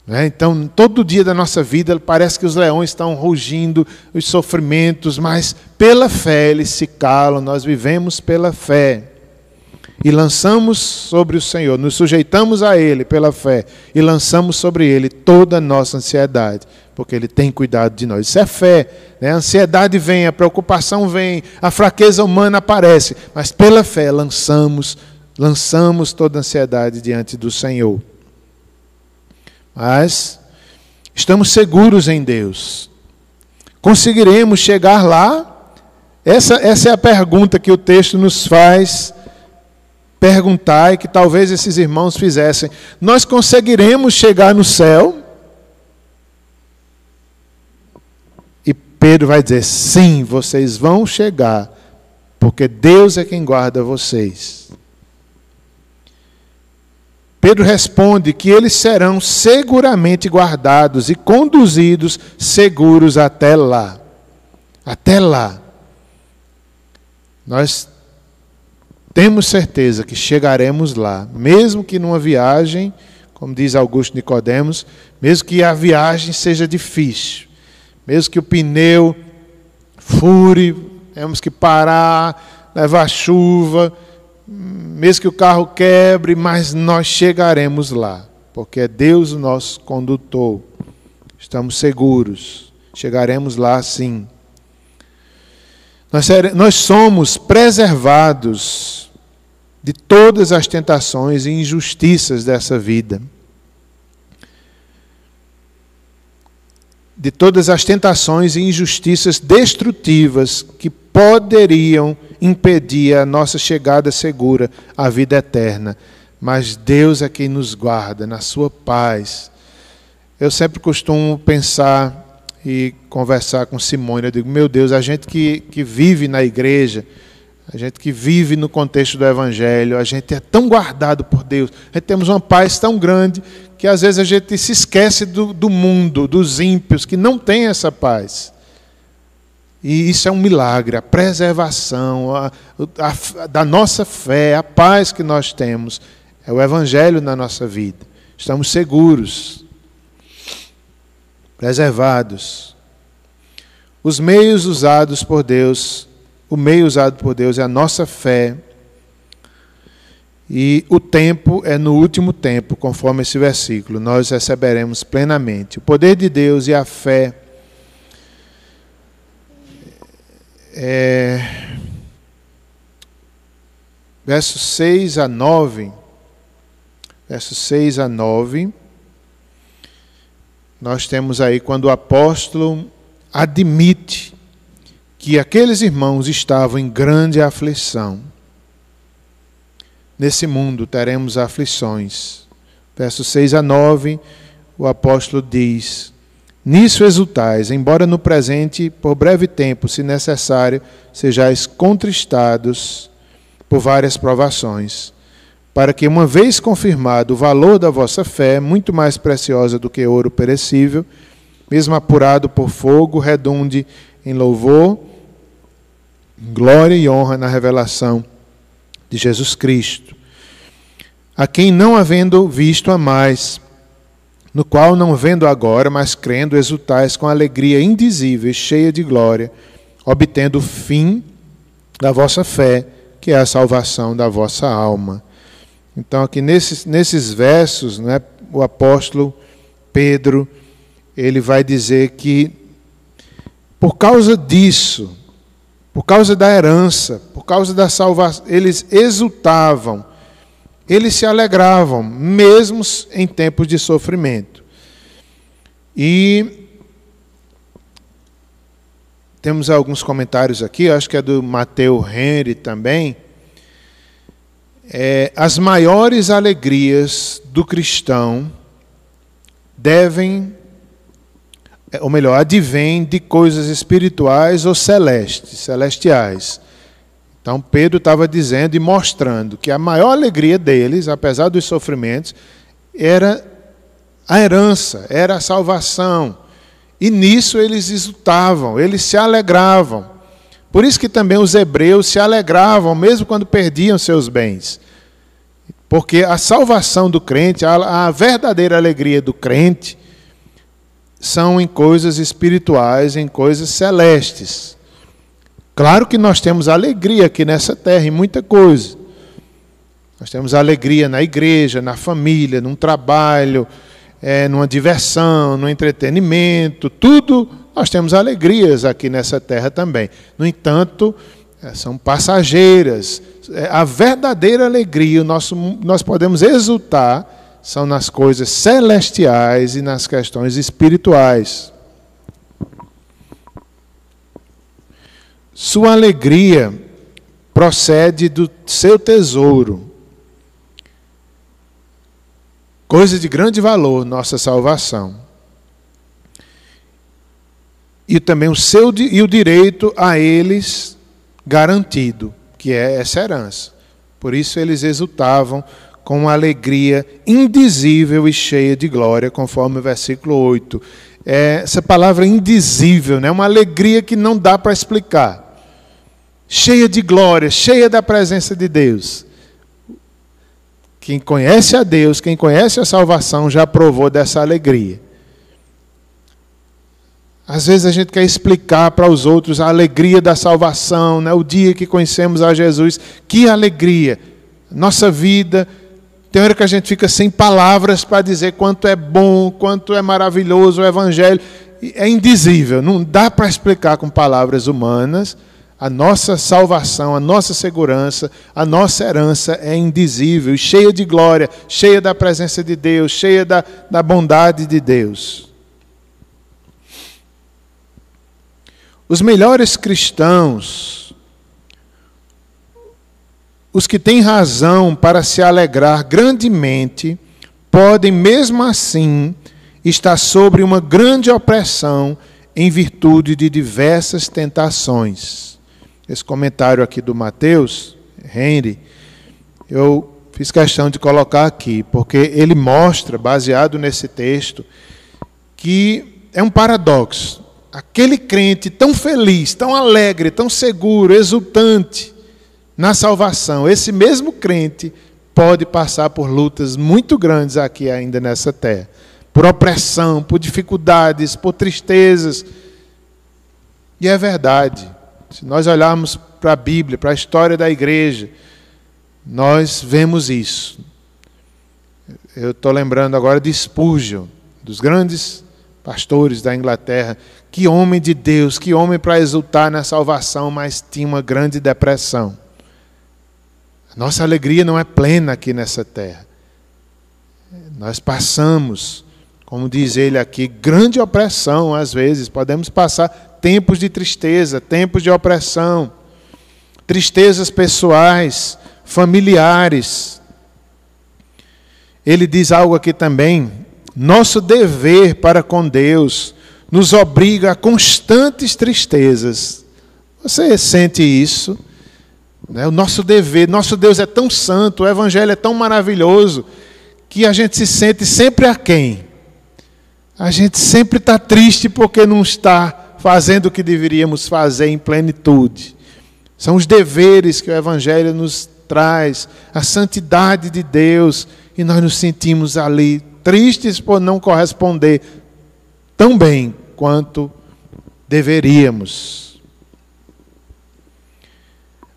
Né? Então, todo dia da nossa vida parece que os leões estão rugindo, os sofrimentos, mas pela fé eles se calam, nós vivemos pela fé e lançamos sobre o Senhor, nos sujeitamos a Ele pela fé e lançamos sobre Ele toda a nossa ansiedade, porque Ele tem cuidado de nós. Isso é fé. Né? A ansiedade vem, a preocupação vem, a fraqueza humana aparece, mas pela fé lançamos, lançamos toda a ansiedade diante do Senhor. Mas estamos seguros em Deus. Conseguiremos chegar lá? Essa, essa é a pergunta que o texto nos faz perguntar e que talvez esses irmãos fizessem: Nós conseguiremos chegar no céu? E Pedro vai dizer: Sim, vocês vão chegar, porque Deus é quem guarda vocês. Pedro responde que eles serão seguramente guardados e conduzidos seguros até lá. Até lá. Nós temos certeza que chegaremos lá, mesmo que numa viagem, como diz Augusto Nicodemos, mesmo que a viagem seja difícil, mesmo que o pneu fure, temos que parar, levar chuva, mesmo que o carro quebre, mas nós chegaremos lá, porque é Deus o nosso condutor. Estamos seguros, chegaremos lá sim. Nós, somos preservados de todas as tentações e injustiças dessa vida. De todas as tentações e injustiças destrutivas que poderiam impedir a nossa chegada segura à vida eterna. Mas Deus é quem nos guarda na sua paz. Eu sempre costumo pensar e conversar com Simone. Eu digo, meu Deus, a gente que, que vive na igreja, a gente que vive no contexto do Evangelho, a gente é tão guardado por Deus, a gente temos uma paz tão grande que às vezes a gente se esquece do, do mundo, dos ímpios, que não tem essa paz. E isso é um milagre, a preservação a, a, da nossa fé, a paz que nós temos, é o Evangelho na nossa vida. Estamos seguros, preservados. Os meios usados por Deus o meio usado por Deus é a nossa fé. E o tempo é no último tempo, conforme esse versículo, nós receberemos plenamente. O poder de Deus e a fé. É, versos 6 a 9. Versos 6 a 9. Nós temos aí quando o apóstolo admite que aqueles irmãos estavam em grande aflição. Nesse mundo teremos aflições. Versos 6 a 9, o apóstolo diz: Nisso exultais, embora no presente, por breve tempo, se necessário, sejais contristados por várias provações, para que, uma vez confirmado o valor da vossa fé, muito mais preciosa do que ouro perecível, mesmo apurado por fogo, redunde em louvor, glória e honra na revelação de Jesus Cristo, a quem não havendo visto a mais, no qual não vendo agora, mas crendo, exultais com alegria indizível e cheia de glória, obtendo o fim da vossa fé, que é a salvação da vossa alma. Então, aqui nesses, nesses versos, né, o apóstolo Pedro ele vai dizer que, por causa disso, por causa da herança, por causa da salvação, eles exultavam, eles se alegravam, mesmo em tempos de sofrimento. E temos alguns comentários aqui, acho que é do Mateu Henry também. É, as maiores alegrias do cristão devem é, ou melhor, advém de coisas espirituais ou celestes, celestiais. Então Pedro estava dizendo e mostrando que a maior alegria deles, apesar dos sofrimentos, era a herança, era a salvação. E nisso eles exultavam, eles se alegravam. Por isso que também os hebreus se alegravam, mesmo quando perdiam seus bens. Porque a salvação do crente, a, a verdadeira alegria do crente, são em coisas espirituais, em coisas celestes. Claro que nós temos alegria aqui nessa terra em muita coisa. Nós temos alegria na igreja, na família, num trabalho, é, numa diversão, no entretenimento, tudo nós temos alegrias aqui nessa terra também. No entanto, é, são passageiras. É, a verdadeira alegria, nosso, nós podemos exultar são nas coisas celestiais e nas questões espirituais. Sua alegria procede do seu tesouro. Coisa de grande valor, nossa salvação. E também o seu e o direito a eles garantido, que é essa herança. Por isso eles exultavam com uma alegria indizível e cheia de glória, conforme o versículo 8. É, essa palavra indizível, né? uma alegria que não dá para explicar. Cheia de glória, cheia da presença de Deus. Quem conhece a Deus, quem conhece a salvação, já provou dessa alegria. Às vezes a gente quer explicar para os outros a alegria da salvação, né? o dia que conhecemos a Jesus. Que alegria! Nossa vida tem hora que a gente fica sem palavras para dizer quanto é bom, quanto é maravilhoso o Evangelho. É indizível, não dá para explicar com palavras humanas. A nossa salvação, a nossa segurança, a nossa herança é indizível, cheia de glória, cheia da presença de Deus, cheia da, da bondade de Deus. Os melhores cristãos, os que têm razão para se alegrar grandemente podem, mesmo assim, estar sobre uma grande opressão em virtude de diversas tentações. Esse comentário aqui do Mateus, Henry, eu fiz questão de colocar aqui, porque ele mostra, baseado nesse texto, que é um paradoxo. Aquele crente tão feliz, tão alegre, tão seguro, exultante, na salvação, esse mesmo crente pode passar por lutas muito grandes aqui ainda nessa terra, por opressão, por dificuldades, por tristezas. E é verdade. Se nós olharmos para a Bíblia, para a história da igreja, nós vemos isso. Eu estou lembrando agora de Spurgeon, dos grandes pastores da Inglaterra. Que homem de Deus, que homem para exultar na salvação, mas tinha uma grande depressão. Nossa alegria não é plena aqui nessa terra. Nós passamos, como diz ele aqui, grande opressão às vezes. Podemos passar tempos de tristeza, tempos de opressão, tristezas pessoais, familiares. Ele diz algo aqui também. Nosso dever para com Deus nos obriga a constantes tristezas. Você sente isso? Né? O nosso dever, nosso Deus é tão santo, o Evangelho é tão maravilhoso, que a gente se sente sempre a quem? A gente sempre está triste porque não está fazendo o que deveríamos fazer em plenitude. São os deveres que o Evangelho nos traz, a santidade de Deus, e nós nos sentimos ali tristes por não corresponder tão bem quanto deveríamos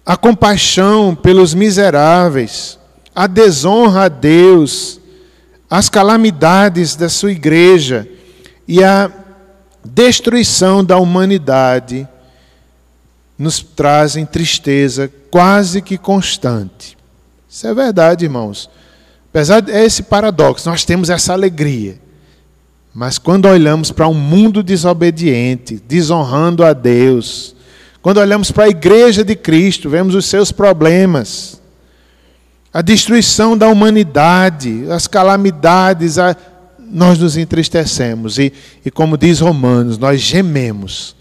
a compaixão pelos miseráveis, a desonra a Deus, as calamidades da sua igreja e a destruição da humanidade nos trazem tristeza quase que constante. Isso é verdade, irmãos. Apesar de esse paradoxo, nós temos essa alegria. Mas quando olhamos para um mundo desobediente, desonrando a Deus, quando olhamos para a igreja de Cristo, vemos os seus problemas, a destruição da humanidade, as calamidades, a... nós nos entristecemos. E, e como diz Romanos, nós gememos.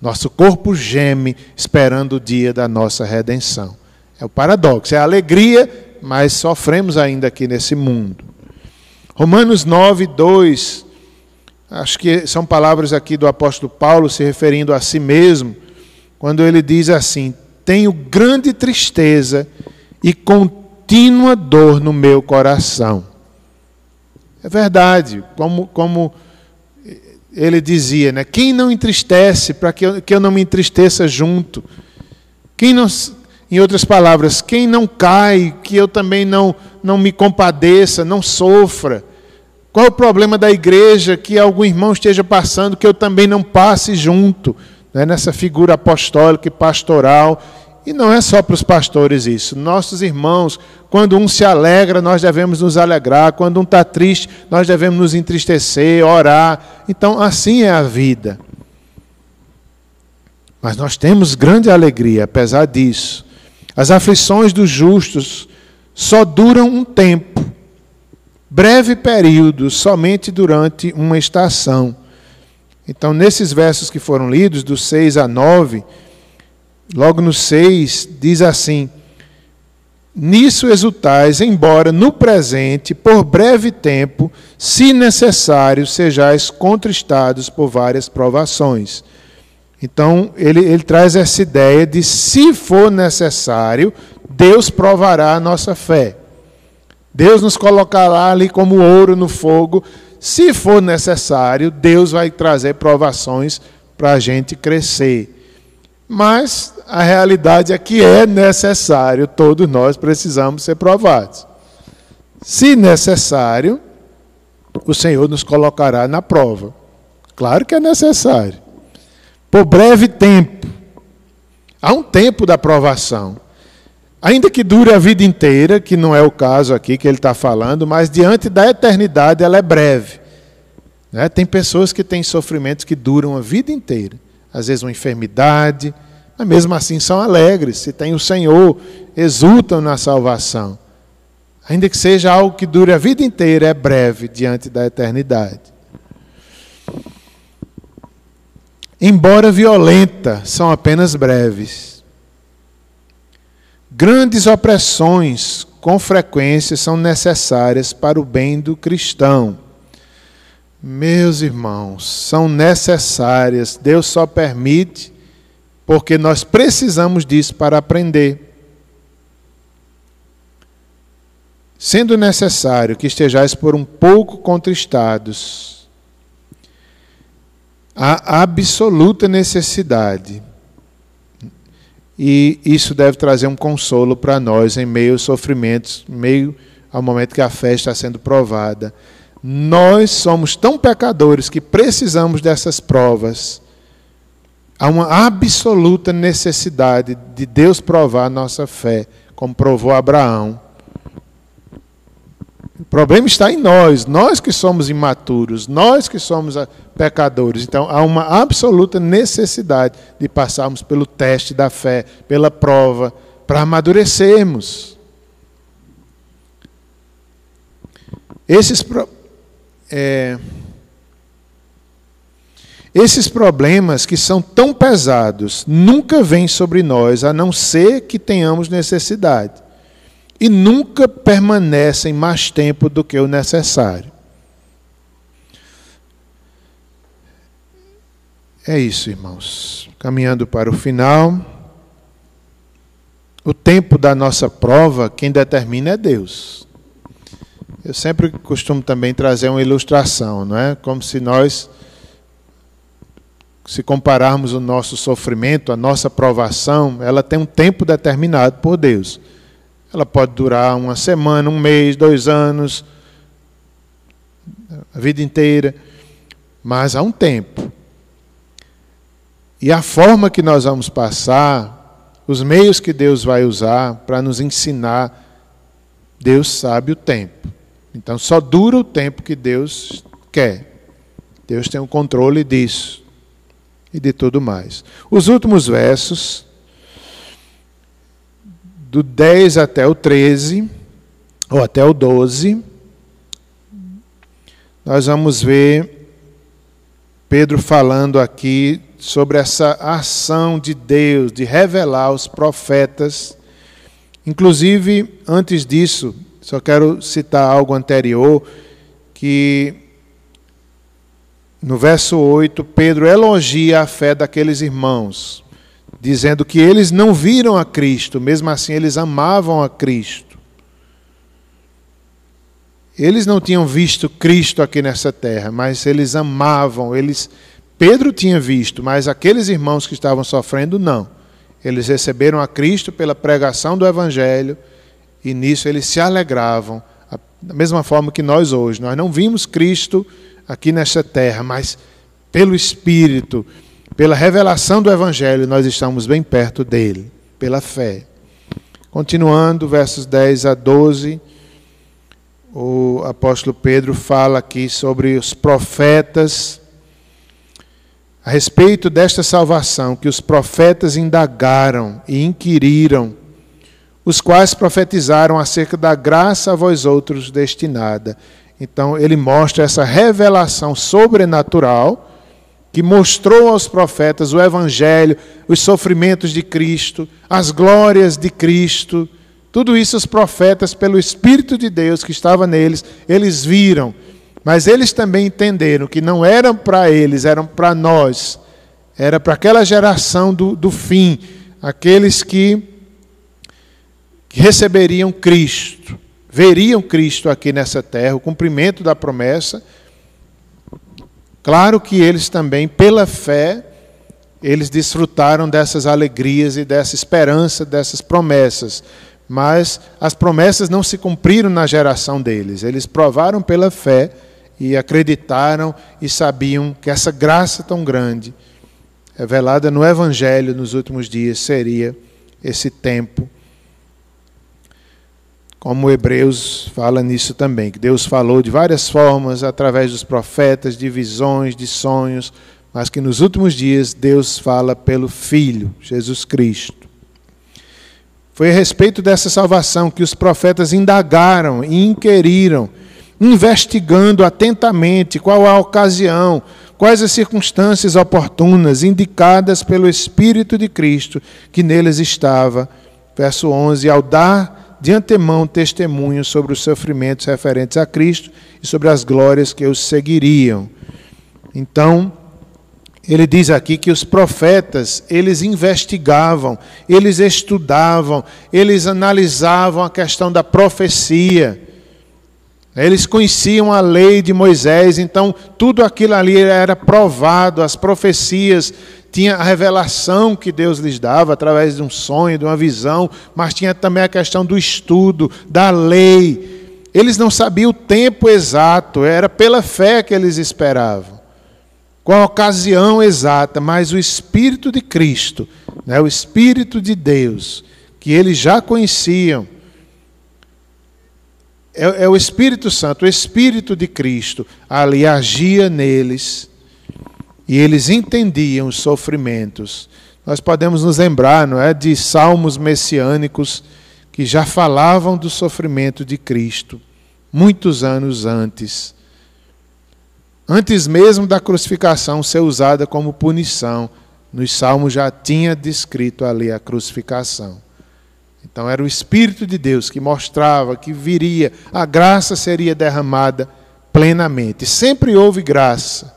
Nosso corpo geme esperando o dia da nossa redenção. É o paradoxo, é a alegria, mas sofremos ainda aqui nesse mundo. Romanos 9, 2. Acho que são palavras aqui do apóstolo Paulo se referindo a si mesmo quando ele diz assim: Tenho grande tristeza e contínua dor no meu coração. É verdade, como, como ele dizia, né? Quem não entristece para que eu, que eu não me entristeça junto? Quem não, em outras palavras, quem não cai, que eu também não, não me compadeça, não sofra? Qual é o problema da igreja que algum irmão esteja passando que eu também não passe junto? né, nessa figura apostólica e pastoral. E não é só para os pastores isso. Nossos irmãos, quando um se alegra, nós devemos nos alegrar. Quando um está triste, nós devemos nos entristecer, orar. Então, assim é a vida. Mas nós temos grande alegria, apesar disso. As aflições dos justos só duram um tempo, breve período, somente durante uma estação. Então, nesses versos que foram lidos, do 6 a 9, logo no 6, diz assim: Nisso exultais, embora no presente, por breve tempo, se necessário, sejais contristados por várias provações. Então, ele, ele traz essa ideia de, se for necessário, Deus provará a nossa fé. Deus nos colocará ali como ouro no fogo, se for necessário, Deus vai trazer provações para a gente crescer. Mas a realidade é que é necessário, todos nós precisamos ser provados. Se necessário, o Senhor nos colocará na prova. Claro que é necessário. Por breve tempo. Há um tempo da provação. Ainda que dure a vida inteira, que não é o caso aqui que ele está falando, mas diante da eternidade ela é breve. Né? Tem pessoas que têm sofrimentos que duram a vida inteira. Às vezes uma enfermidade, mas mesmo assim são alegres. Se tem o Senhor, exultam na salvação. Ainda que seja algo que dure a vida inteira, é breve diante da eternidade. Embora violenta, são apenas breves. Grandes opressões, com frequência, são necessárias para o bem do cristão. Meus irmãos, são necessárias. Deus só permite porque nós precisamos disso para aprender. Sendo necessário que estejais por um pouco contristados, há absoluta necessidade e isso deve trazer um consolo para nós em meio aos sofrimentos, meio ao momento que a fé está sendo provada. Nós somos tão pecadores que precisamos dessas provas. Há uma absoluta necessidade de Deus provar a nossa fé, como provou Abraão. O problema está em nós, nós que somos imaturos, nós que somos pecadores. Então há uma absoluta necessidade de passarmos pelo teste da fé, pela prova, para amadurecermos. Esses, é, esses problemas que são tão pesados nunca vêm sobre nós, a não ser que tenhamos necessidade. E nunca permanecem mais tempo do que o necessário. É isso, irmãos. Caminhando para o final. O tempo da nossa prova, quem determina é Deus. Eu sempre costumo também trazer uma ilustração, não é? Como se nós, se compararmos o nosso sofrimento, a nossa provação, ela tem um tempo determinado por Deus. Ela pode durar uma semana, um mês, dois anos, a vida inteira, mas há um tempo. E a forma que nós vamos passar, os meios que Deus vai usar para nos ensinar, Deus sabe o tempo. Então só dura o tempo que Deus quer. Deus tem o controle disso e de tudo mais. Os últimos versos, do 10 até o 13, ou até o 12, nós vamos ver Pedro falando aqui sobre essa ação de Deus de revelar os profetas. Inclusive, antes disso, só quero citar algo anterior, que no verso 8, Pedro elogia a fé daqueles irmãos, dizendo que eles não viram a Cristo, mesmo assim eles amavam a Cristo. Eles não tinham visto Cristo aqui nessa terra, mas eles amavam, eles Pedro tinha visto, mas aqueles irmãos que estavam sofrendo, não. Eles receberam a Cristo pela pregação do Evangelho e nisso eles se alegravam, da mesma forma que nós hoje. Nós não vimos Cristo aqui nesta terra, mas pelo Espírito, pela revelação do Evangelho, nós estamos bem perto dele, pela fé. Continuando, versos 10 a 12, o apóstolo Pedro fala aqui sobre os profetas a respeito desta salvação que os profetas indagaram e inquiriram, os quais profetizaram acerca da graça a vós outros destinada. Então, ele mostra essa revelação sobrenatural que mostrou aos profetas o Evangelho, os sofrimentos de Cristo, as glórias de Cristo. Tudo isso os profetas, pelo Espírito de Deus que estava neles, eles viram mas eles também entenderam que não eram para eles, eram para nós. Era para aquela geração do, do fim, aqueles que, que receberiam Cristo, veriam Cristo aqui nessa terra, o cumprimento da promessa. Claro que eles também, pela fé, eles desfrutaram dessas alegrias e dessa esperança, dessas promessas. Mas as promessas não se cumpriram na geração deles. Eles provaram pela fé e acreditaram e sabiam que essa graça tão grande, revelada no Evangelho nos últimos dias, seria esse tempo. Como Hebreus fala nisso também, que Deus falou de várias formas, através dos profetas, de visões, de sonhos, mas que nos últimos dias Deus fala pelo Filho, Jesus Cristo. Foi a respeito dessa salvação que os profetas indagaram e inquiriram investigando atentamente qual a ocasião, quais as circunstâncias oportunas indicadas pelo Espírito de Cristo que neles estava. Verso 11: Ao dar de antemão testemunho sobre os sofrimentos referentes a Cristo e sobre as glórias que os seguiriam. Então, ele diz aqui que os profetas, eles investigavam, eles estudavam, eles analisavam a questão da profecia Eles conheciam a lei de Moisés, então tudo aquilo ali era provado, as profecias, tinha a revelação que Deus lhes dava através de um sonho, de uma visão, mas tinha também a questão do estudo, da lei. Eles não sabiam o tempo exato, era pela fé que eles esperavam, com a ocasião exata, mas o Espírito de Cristo, né, o Espírito de Deus, que eles já conheciam, é, é o Espírito Santo, o Espírito de Cristo, ali agia neles e eles entendiam os sofrimentos. Nós podemos nos lembrar, não é, de salmos messiânicos que já falavam do sofrimento de Cristo muitos anos antes. Antes mesmo da crucificação ser usada como punição, nos salmos já tinha descrito ali a crucificação. Então era o Espírito de Deus que mostrava que viria, a graça seria derramada plenamente. Sempre houve graça,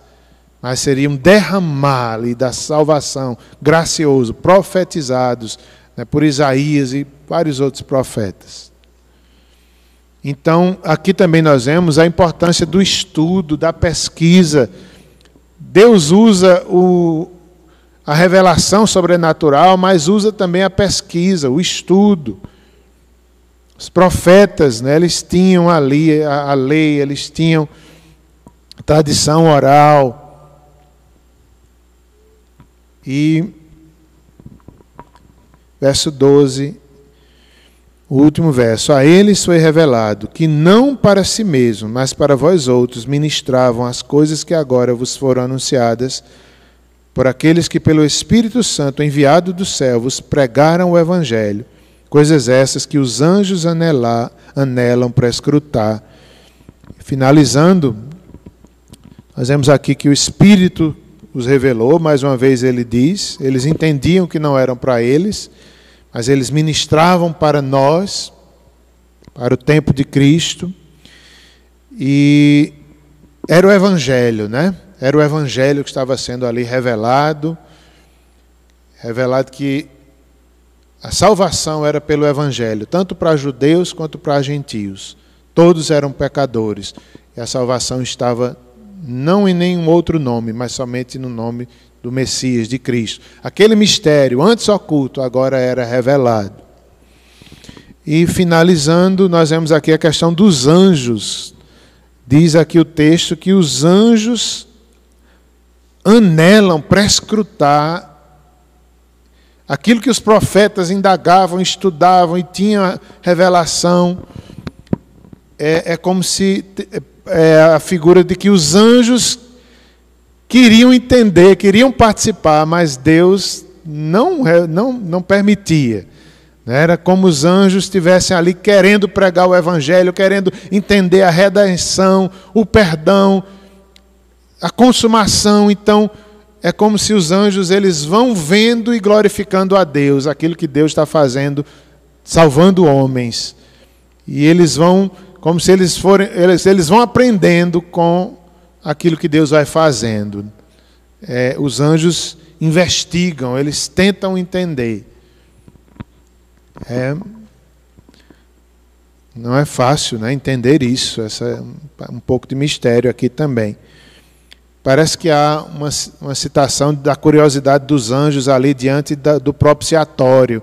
mas seria um derramar da salvação gracioso, profetizados né, por Isaías e vários outros profetas. Então, aqui também nós vemos a importância do estudo, da pesquisa. Deus usa o, a revelação sobrenatural, mas usa também a pesquisa, o estudo. Os profetas, né, eles tinham ali a, a lei, eles tinham tradição oral. E verso 12, o último verso: A eles foi revelado que não para si mesmo, mas para vós outros ministravam as coisas que agora vos foram anunciadas por aqueles que, pelo Espírito Santo enviado dos céus, pregaram o Evangelho, coisas essas que os anjos anelar, anelam para escrutar. Finalizando, nós vemos aqui que o Espírito os revelou, mais uma vez ele diz, eles entendiam que não eram para eles, mas eles ministravam para nós, para o tempo de Cristo, e era o Evangelho, né? Era o evangelho que estava sendo ali revelado, revelado que a salvação era pelo evangelho, tanto para judeus quanto para gentios. Todos eram pecadores e a salvação estava não em nenhum outro nome, mas somente no nome do Messias, de Cristo. Aquele mistério, antes oculto, agora era revelado. E finalizando, nós vemos aqui a questão dos anjos. Diz aqui o texto que os anjos anelam para escrutar aquilo que os profetas indagavam, estudavam e tinham revelação. É, é como se é a figura de que os anjos queriam entender, queriam participar, mas Deus não, não, não permitia. Era como os anjos estivessem ali querendo pregar o Evangelho, querendo entender a redenção, o perdão, a consumação, então é como se os anjos eles vão vendo e glorificando a Deus, aquilo que Deus está fazendo, salvando homens. E eles vão, como se eles forem, eles, eles vão aprendendo com aquilo que Deus vai fazendo. É, os anjos investigam, eles tentam entender. É, não é fácil né, entender isso, essa é um pouco de mistério aqui também. Parece que há uma, uma citação da curiosidade dos anjos ali diante da, do propiciatório.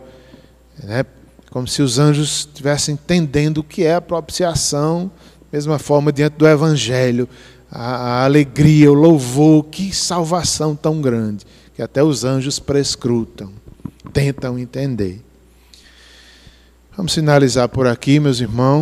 Né? Como se os anjos estivessem entendendo o que é a propiciação, mesma forma diante do Evangelho. A, a alegria, o louvor, que salvação tão grande, que até os anjos prescrutam, tentam entender. Vamos finalizar por aqui, meus irmãos.